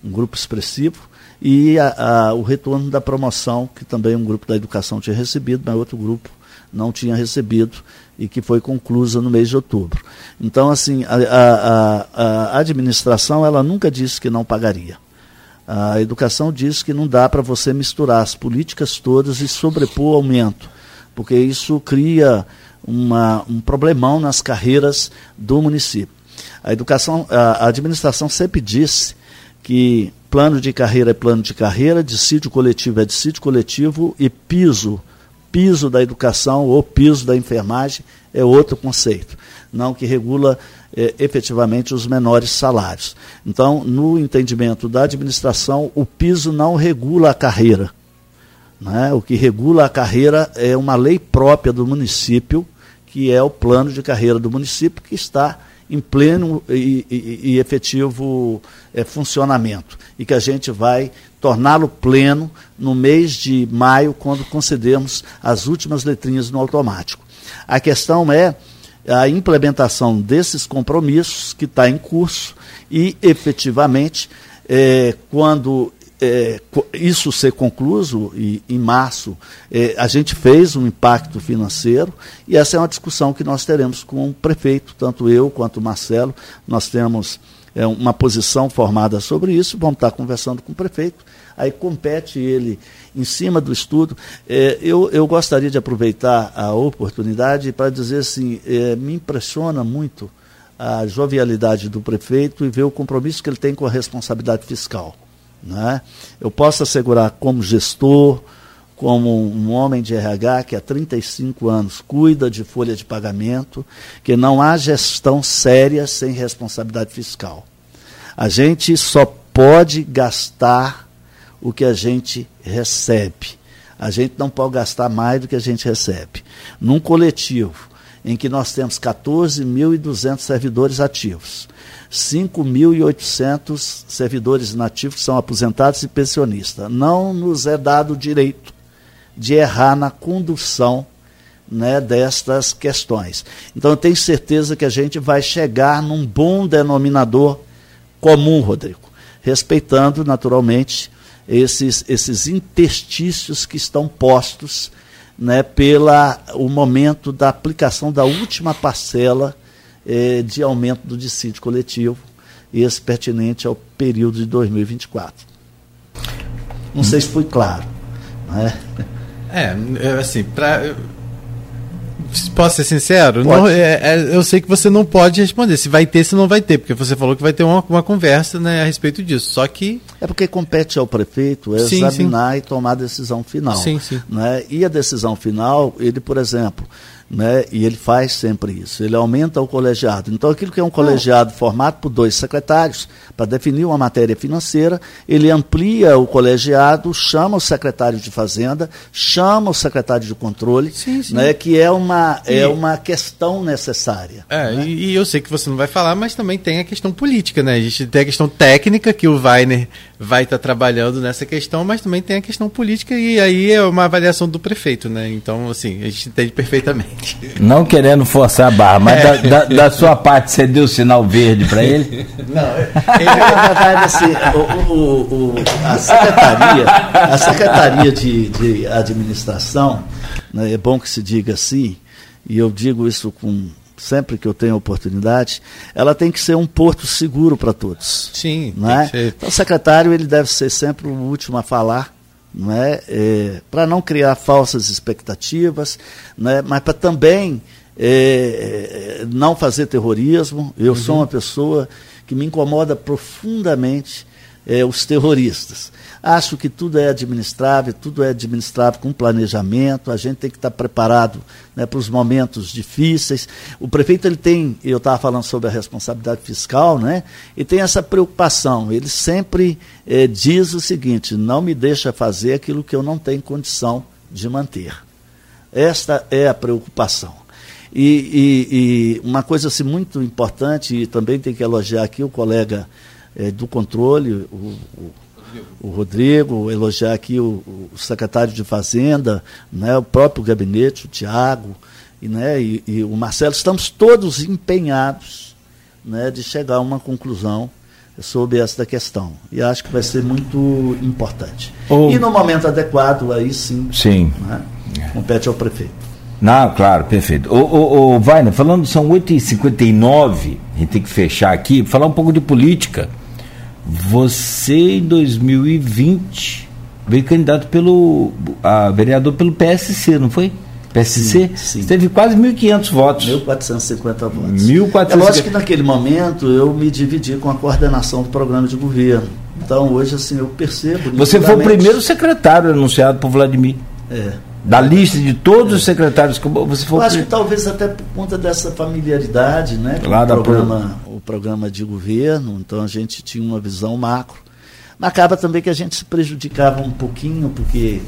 um grupo expressivo, e a, a, o retorno da promoção, que também um grupo da educação tinha recebido, mas outro grupo não tinha recebido e que foi conclusa no mês de outubro. Então, assim, a, a, administração ela nunca disse que não pagaria. A educação diz que não dá para você misturar as políticas todas e sobrepor aumento, porque isso cria uma, um problemão nas carreiras do município. A educação, a administração sempre disse que plano de carreira é plano de carreira, dissídio coletivo é dissídio coletivo e piso, piso da educação ou piso da enfermagem é outro conceito, não que regula é, efetivamente os menores salários. Então, no entendimento da administração, o piso não regula a carreira. Né? O que regula a carreira é uma lei própria do município, que é o plano de carreira do município, que está em pleno e, e, e efetivo é, funcionamento e que a gente vai torná-lo pleno no mês de maio, quando concedermos as últimas letrinhas no automático. A questão é a implementação desses compromissos que está em curso e, efetivamente, é, quando é, isso ser concluído e, em março, é, a gente fez um impacto financeiro e essa é uma discussão que nós teremos com o prefeito, tanto eu quanto o Marcelo. Nós temos é, uma posição formada sobre isso, vamos estar conversando com o prefeito. Aí compete ele em cima do estudo. É, eu, eu gostaria de aproveitar a oportunidade para dizer assim, é, me impressiona muito a jovialidade do prefeito e ver o compromisso que ele tem com a responsabilidade fiscal. Né? Eu posso assegurar, como gestor, como um homem de RH que há 35 anos cuida de folha de pagamento, que não há gestão séria sem responsabilidade fiscal. A gente só pode gastar o que a gente recebe. A gente não pode gastar mais do que a gente recebe. Num coletivo em que nós temos 14.200 servidores ativos, 5.800 servidores inativos que são aposentados e pensionistas. Não nos é dado o direito de errar na condução né, destas questões. Então, eu tenho certeza que a gente vai chegar num bom denominador comum, Rodrigo, respeitando, naturalmente, esses, esses interstícios que estão postos né, pela o momento da aplicação da última parcela eh, de aumento do dissídio coletivo, esse pertinente ao período de 2024. Não sei se foi claro. Né? É, assim, para Posso ser sincero? Não, é, é, eu sei que você não pode responder se vai ter, se não vai ter, porque você falou que vai ter uma, uma conversa né, a respeito disso. Só que. É porque compete ao prefeito examinar sim. e tomar a decisão final. Sim, sim. Né? E a decisão final, ele, por exemplo, né? e ele faz sempre isso. Ele aumenta o colegiado. Então, aquilo que é um colegiado formado por dois secretários para definir uma matéria financeira, ele amplia o colegiado, chama o secretário de Fazenda, chama o secretário de Controle, sim, sim. Né? que é uma, é uma questão necessária. É, né? e, e, eu sei que você não vai falar, mas também tem a questão política. Né? A gente tem a questão técnica, que o Weiner vai estar tá trabalhando nessa questão, mas também tem a questão política, e aí é uma avaliação do prefeito. Né? Então, assim, a gente entende perfeitamente. Não querendo forçar a barra, mas é. da, da, da, sua parte você deu sinal verde para ele? Não, ele, na verdade, assim, o, o, o, a Secretaria, a secretaria de, de Administração, né, é bom que se diga assim, e eu digo isso com sempre que eu tenho oportunidade, ela tem que ser um porto seguro para todos. Sim. Né? Então, o secretário ele deve ser sempre o último a falar não é? é para não criar falsas expectativas, né? mas para também é, é, não fazer terrorismo. Eu uhum. sou uma pessoa que me incomoda profundamente é, os terroristas. Acho que tudo é administrável, tudo é administrável com planejamento, a gente tem que estar preparado né, para os momentos difíceis. O prefeito ele tem, eu estava falando sobre a responsabilidade fiscal, né, e tem essa preocupação. Ele sempre eh, diz o seguinte: não me deixa fazer aquilo que eu não tenho condição de manter. Esta é a preocupação. E, e, e uma coisa assim, muito importante, e também tem que elogiar aqui o colega eh, do controle, o, o o Rodrigo, elogiar aqui o, o, secretário de Fazenda, né, o próprio gabinete, o Tiago e, né, e, e, o Marcelo, estamos todos empenhados né, de chegar a uma conclusão sobre esta questão. E acho que vai ser muito importante. E no momento adequado, aí sim, sim. Né, compete ao prefeito. Não, claro, perfeito. O, o, o Vaina, falando, são 8h59, a gente tem que fechar aqui, falar um pouco de política. Você, em 2020, veio candidato pelo. a vereador pelo PSC, não foi? PSC? Sim, sim. Teve quase 1.500 votos. 1.450 votos. 1.450. É lógico que naquele momento eu me dividi com a coordenação do programa de governo. Então hoje assim eu percebo. Você foi o primeiro secretário anunciado por Vladimir. É. Da lista de todos é. os secretários que você foi. Eu acho que talvez até por conta dessa familiaridade, né? Lá o programa, o programa de governo, então a gente tinha uma visão macro. Mas acaba também que a gente se prejudicava um pouquinho, porque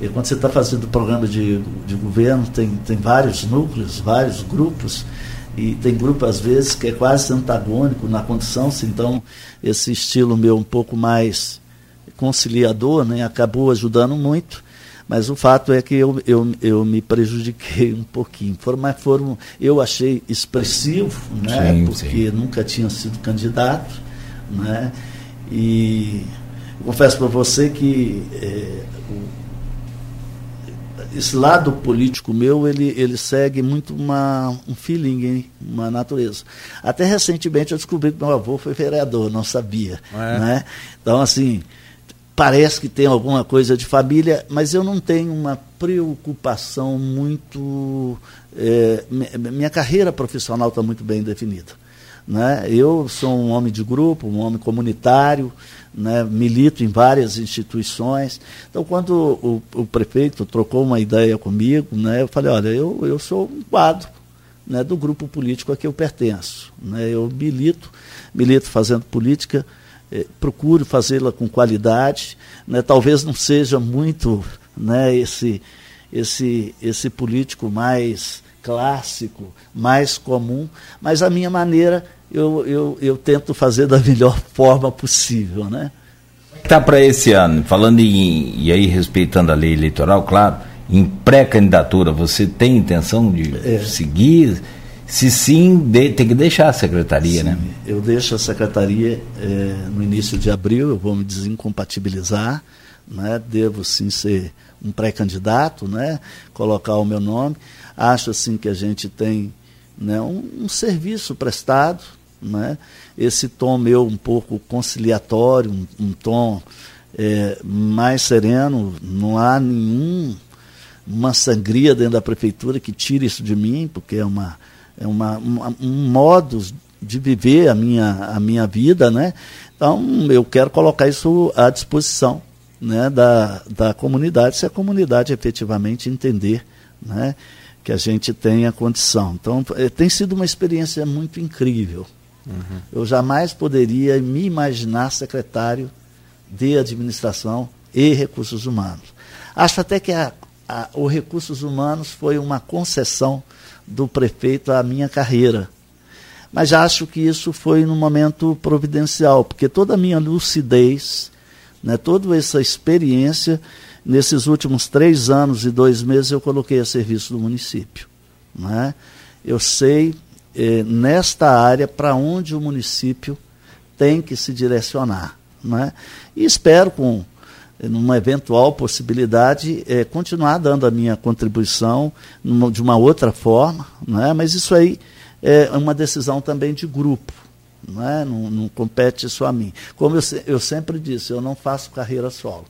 eh, quando você está fazendo programa de, de governo, tem, tem vários núcleos, vários grupos, e tem grupo às vezes que é quase antagônico na condição, então esse estilo meu um pouco mais conciliador né, acabou ajudando muito. Mas o fato é que eu, eu, eu me prejudiquei um pouquinho. Foram, mas foram, eu achei expressivo, né? Sim, porque sim. nunca tinha sido candidato, né? E confesso para você que é, esse lado político meu, ele, ele segue muito uma, um feeling, hein? uma natureza. Até recentemente eu descobri que meu avô foi vereador, não sabia. É. Né? Então, assim, parece que tem alguma coisa de família, mas eu não tenho uma preocupação muito. É, minha carreira profissional está muito bem definida. Né? Eu sou um homem de grupo, um homem comunitário, né? milito em várias instituições. Então, quando o, o, prefeito trocou uma ideia comigo, né? eu falei: olha, eu, eu sou um quadro né? do grupo político a que eu pertenço. Né? Eu milito, milito fazendo política, eh, procuro fazê-la com qualidade. Né? Talvez não seja muito né, esse, esse, esse político mais clássico, mais comum, mas a minha maneira eu, eu, eu tento fazer da melhor forma possível, né? Está para esse ano, falando em, e aí respeitando a lei eleitoral, claro, em pré-candidatura, você tem intenção de é. seguir? Se sim, de, tem que deixar a secretaria, sim, né? Eu deixo a secretaria é, no início de abril, eu vou me desincompatibilizar, né? devo sim ser um pré-candidato, né? colocar o meu nome. Acho assim que a gente tem né, um, um serviço prestado, né? esse tom meu um pouco conciliatório, um, um tom é, mais sereno, não há nenhum uma sangria dentro da prefeitura que tire isso de mim, porque é uma uma, uma um modo de viver a minha a minha vida, né? Então eu quero colocar isso à disposição, né, da, da comunidade, se a comunidade efetivamente entender, né, que a gente tenha condição. Então é, tem sido uma experiência muito incrível, Uhum. Eu jamais poderia me imaginar secretário de administração e recursos humanos. Acho até que a, a, o recursos humanos foi uma concessão do prefeito à minha carreira. Mas acho que isso foi no momento providencial, porque toda a minha lucidez, né, toda essa experiência, nesses últimos três anos e dois meses eu coloquei a serviço do município. Né? Eu sei eh, nesta área para onde o município tem que se direcionar. Né? E espero, com numa eventual possibilidade, eh, continuar dando a minha contribuição numa, de uma outra forma, né? mas isso aí é uma decisão também de grupo. Né? Não, não compete só a mim. Como eu, eu sempre disse, eu não faço carreira solo.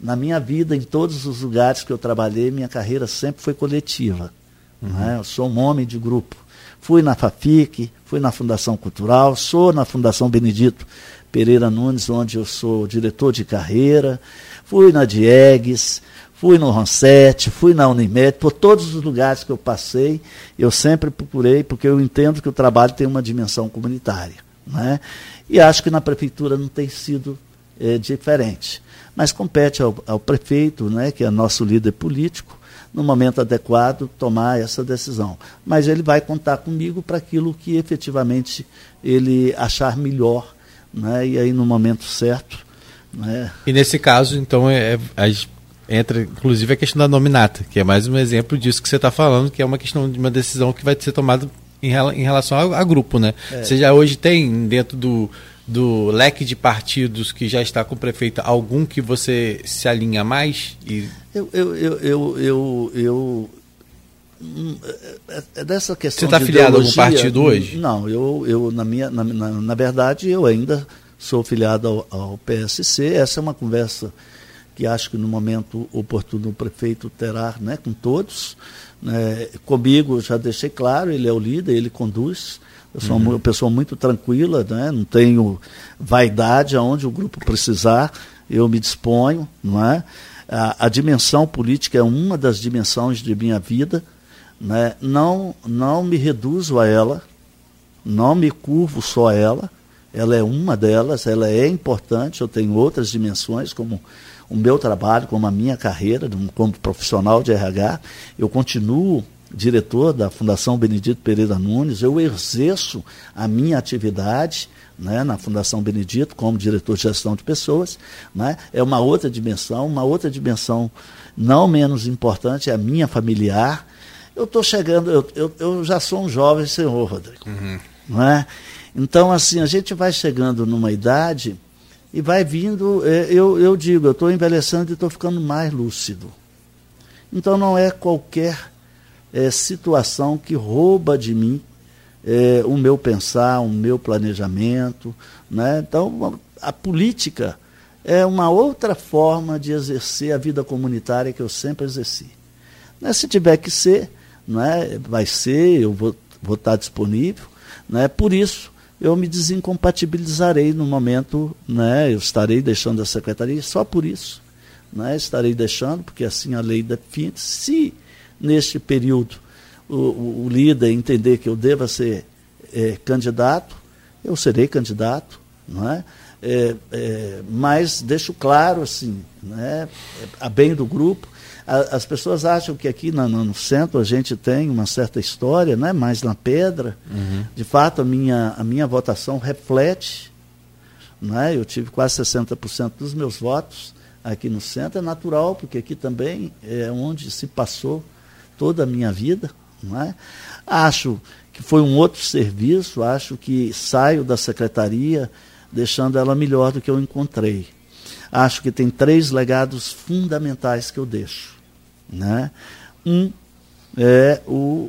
Na minha vida, em todos os lugares que eu trabalhei, minha carreira sempre foi coletiva. Uhum. Né? Eu sou um homem de grupo. Fui na FAFIC, fui na Fundação Cultural, sou na Fundação Benedito Pereira Nunes, onde eu sou diretor de carreira, fui na Diegues, fui no Ronset, fui na Unimed, por todos os lugares que eu passei, eu sempre procurei, porque eu entendo que o trabalho tem uma dimensão comunitária. Né? E acho que na prefeitura não tem sido é, diferente. Mas compete ao, ao prefeito, né, que é nosso líder político, no momento adequado, tomar essa decisão. Mas ele vai contar comigo para aquilo que efetivamente ele achar melhor, né? e aí no momento certo. Né? E nesse caso, então, é, é, entra inclusive a questão da nominata, que é mais um exemplo disso que você está falando, que é uma questão de uma decisão que vai ser tomada em, em relação a, a grupo. Né? É. Você já hoje tem dentro do do leque de partidos que já está com o prefeito, algum que você se alinha mais? E... Eu, eu, eu, eu, eu, eu dessa questão Você está afiliado a algum partido hoje? Não, eu, eu na, minha, na, na, na verdade, eu ainda sou filiado ao, ao, PSC. Essa é uma conversa que acho que no momento oportuno o prefeito terá né, com todos. Né, comigo, já deixei claro, ele é o líder, ele conduz. Eu sou uhum. uma pessoa muito tranquila, né? não tenho vaidade aonde o grupo precisar, eu me disponho. Não é? a, a dimensão política é uma das dimensões de minha vida. Né? Não, não me reduzo a ela, não me curvo só a ela, ela é uma delas, ela é importante, eu tenho outras dimensões, como o meu trabalho, como a minha carreira, como profissional de RH, eu continuo diretor da Fundação Benedito Pereira Nunes, eu exerço a minha atividade né, na Fundação Benedito como diretor de gestão de pessoas. Né, é uma outra dimensão, uma outra dimensão não menos importante é a minha familiar. Eu estou chegando, eu, eu, eu, já sou um jovem senhor, Rodrigo. Uhum. Né? Então, assim, a gente vai chegando numa idade E vai vindo, é, eu, eu digo, eu estou envelhecendo e estou ficando mais lúcido. Então não é qualquer é, situação que rouba de mim é, o meu pensar, o meu planejamento. Né? Então, a política é uma outra forma de exercer a vida comunitária que eu sempre exerci. Né? Se tiver que ser, né? vai ser, eu vou, vou estar disponível. Né? Por isso, eu me desincompatibilizarei no momento, né? eu estarei deixando a secretaria só por isso. Né? Estarei deixando, porque assim a lei define. Se neste período o, o, líder entender que eu deva ser é, candidato, eu serei candidato, não é? É, é, mas deixo claro assim, né, a bem do grupo. A, as pessoas acham que aqui no, no, centro a gente tem uma certa história, né, mais na pedra. Uhum. De fato, a minha, a minha votação reflete. Né, eu tive quase 60% dos meus votos aqui no centro. É natural, porque aqui também é onde se passou toda a minha vida. Não é? Acho que foi um outro serviço, acho que saio da secretaria deixando ela melhor do que eu encontrei. Acho que tem três legados fundamentais que eu deixo. Né? Um é o,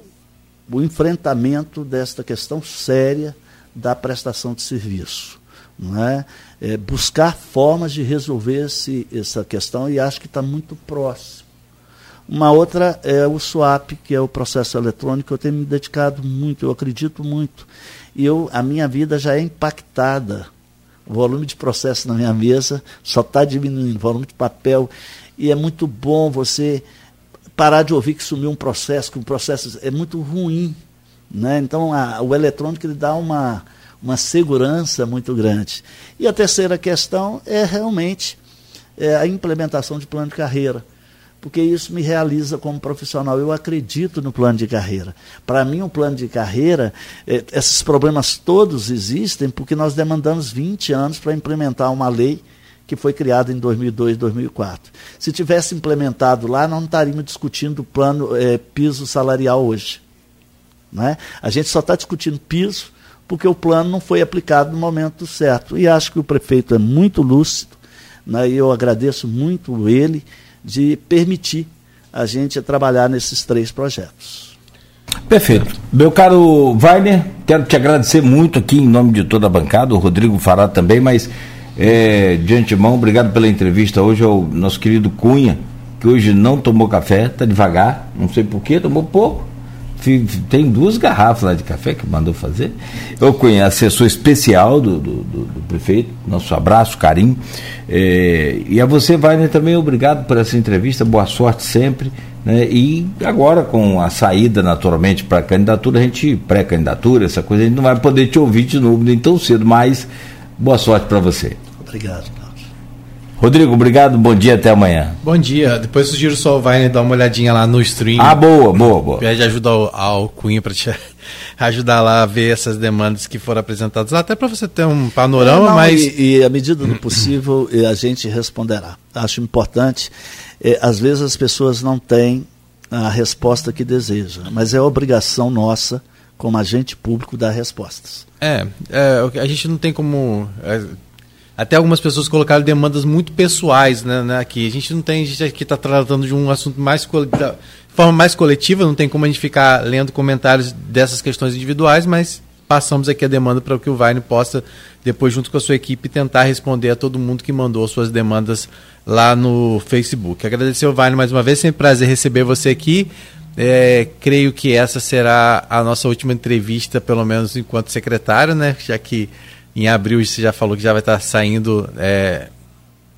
o enfrentamento desta questão séria da prestação de serviço. Não é? é buscar formas de resolver esse, essa questão e acho que está muito próximo. Uma outra é o SWAP, que é o processo eletrônico, eu tenho me dedicado muito, eu acredito muito. E eu, a minha vida já é impactada o volume de processo na minha mesa só está diminuindo, o volume de papel. E é muito bom você parar de ouvir que sumiu um processo, que um processo é muito ruim. Né? Então, a, o eletrônico ele dá uma, uma segurança muito grande. E a terceira questão é realmente é, a implementação de plano de carreira porque isso me realiza como profissional. Eu acredito no plano de carreira. Para mim, um plano de carreira, eh, esses problemas todos existem porque nós demandamos 20 anos para implementar uma lei que foi criada em 2002, 2004. Se tivesse implementado lá, não estaríamos discutindo o plano eh, piso salarial hoje. Né? A gente só está discutindo piso porque o plano não foi aplicado no momento certo. E acho que o prefeito é muito lúcido, né? eu agradeço muito ele de permitir a gente trabalhar nesses três projetos. Perfeito. Meu caro Wagner, quero te agradecer muito aqui em nome de toda a bancada, o Rodrigo fará também, mas é, de antemão, obrigado pela entrevista hoje ao nosso querido Cunha, que hoje não tomou café, está devagar, não sei porquê, tomou pouco tem duas garrafas lá de café que mandou fazer. Eu conheço assessor especial do, do, do, do prefeito, nosso abraço, carinho. É, e a você, Wagner, também obrigado por essa entrevista, boa sorte sempre. Né? E agora, com a saída naturalmente para a candidatura, a gente, pré-candidatura, essa coisa, a gente não vai poder te ouvir de novo nem tão cedo, mas boa sorte para você. Obrigado. Rodrigo, obrigado, bom dia, até amanhã. Bom dia, depois sugiro só o Wagner dar uma olhadinha lá no stream. Ah, boa, boa, boa. Pede ajuda ao, ao Cunha para te ajudar lá a ver essas demandas que foram apresentadas lá, até para você ter um panorama, é, não, mas... E, e à medida do possível, a gente responderá. Acho importante, é, às vezes as pessoas não têm a resposta que desejam, mas é obrigação nossa, como agente público, dar respostas. É, é a gente não tem como... Até algumas pessoas colocaram demandas muito pessoais né, né, aqui. A gente não tem, a gente aqui está tratando de um assunto mais forma mais coletiva, não tem como a gente ficar lendo comentários dessas questões individuais, mas passamos aqui a demanda para que o Vine possa, depois, junto com a sua equipe, tentar responder a todo mundo que mandou suas demandas lá no Facebook. Agradecer ao Vine mais uma vez, sempre prazer receber você aqui. É, creio que essa será a nossa última entrevista, pelo menos enquanto secretário, né? Já que em abril você já falou que já vai estar saindo é,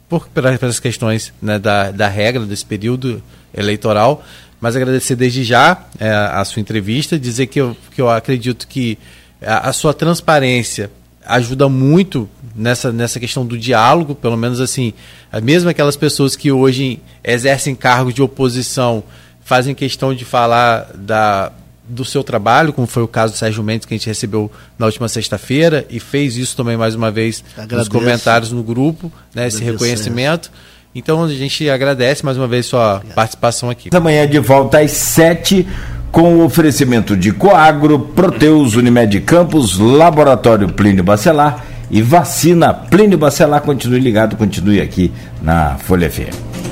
por, pelas questões né, da, da regra desse período eleitoral. Mas agradecer desde já é, a sua entrevista, dizer que eu, que eu acredito que a, a sua transparência ajuda muito nessa, nessa questão do diálogo, pelo menos assim, mesmo aquelas pessoas que hoje exercem cargos de oposição fazem questão de falar da, do seu trabalho, como foi o caso do Sérgio Mendes, que a gente recebeu na última sexta-feira, e fez isso também mais uma vez Agradeço. nos comentários no grupo, né, esse reconhecimento. Então a gente agradece mais uma vez sua Obrigado. participação aqui. Amanhã de volta às sete com o oferecimento de Coagro, Proteus, Unimed Campos, Laboratório Plínio Bacelar e vacina Plínio Bacelar. Continue ligado, continue aqui na Folha FM.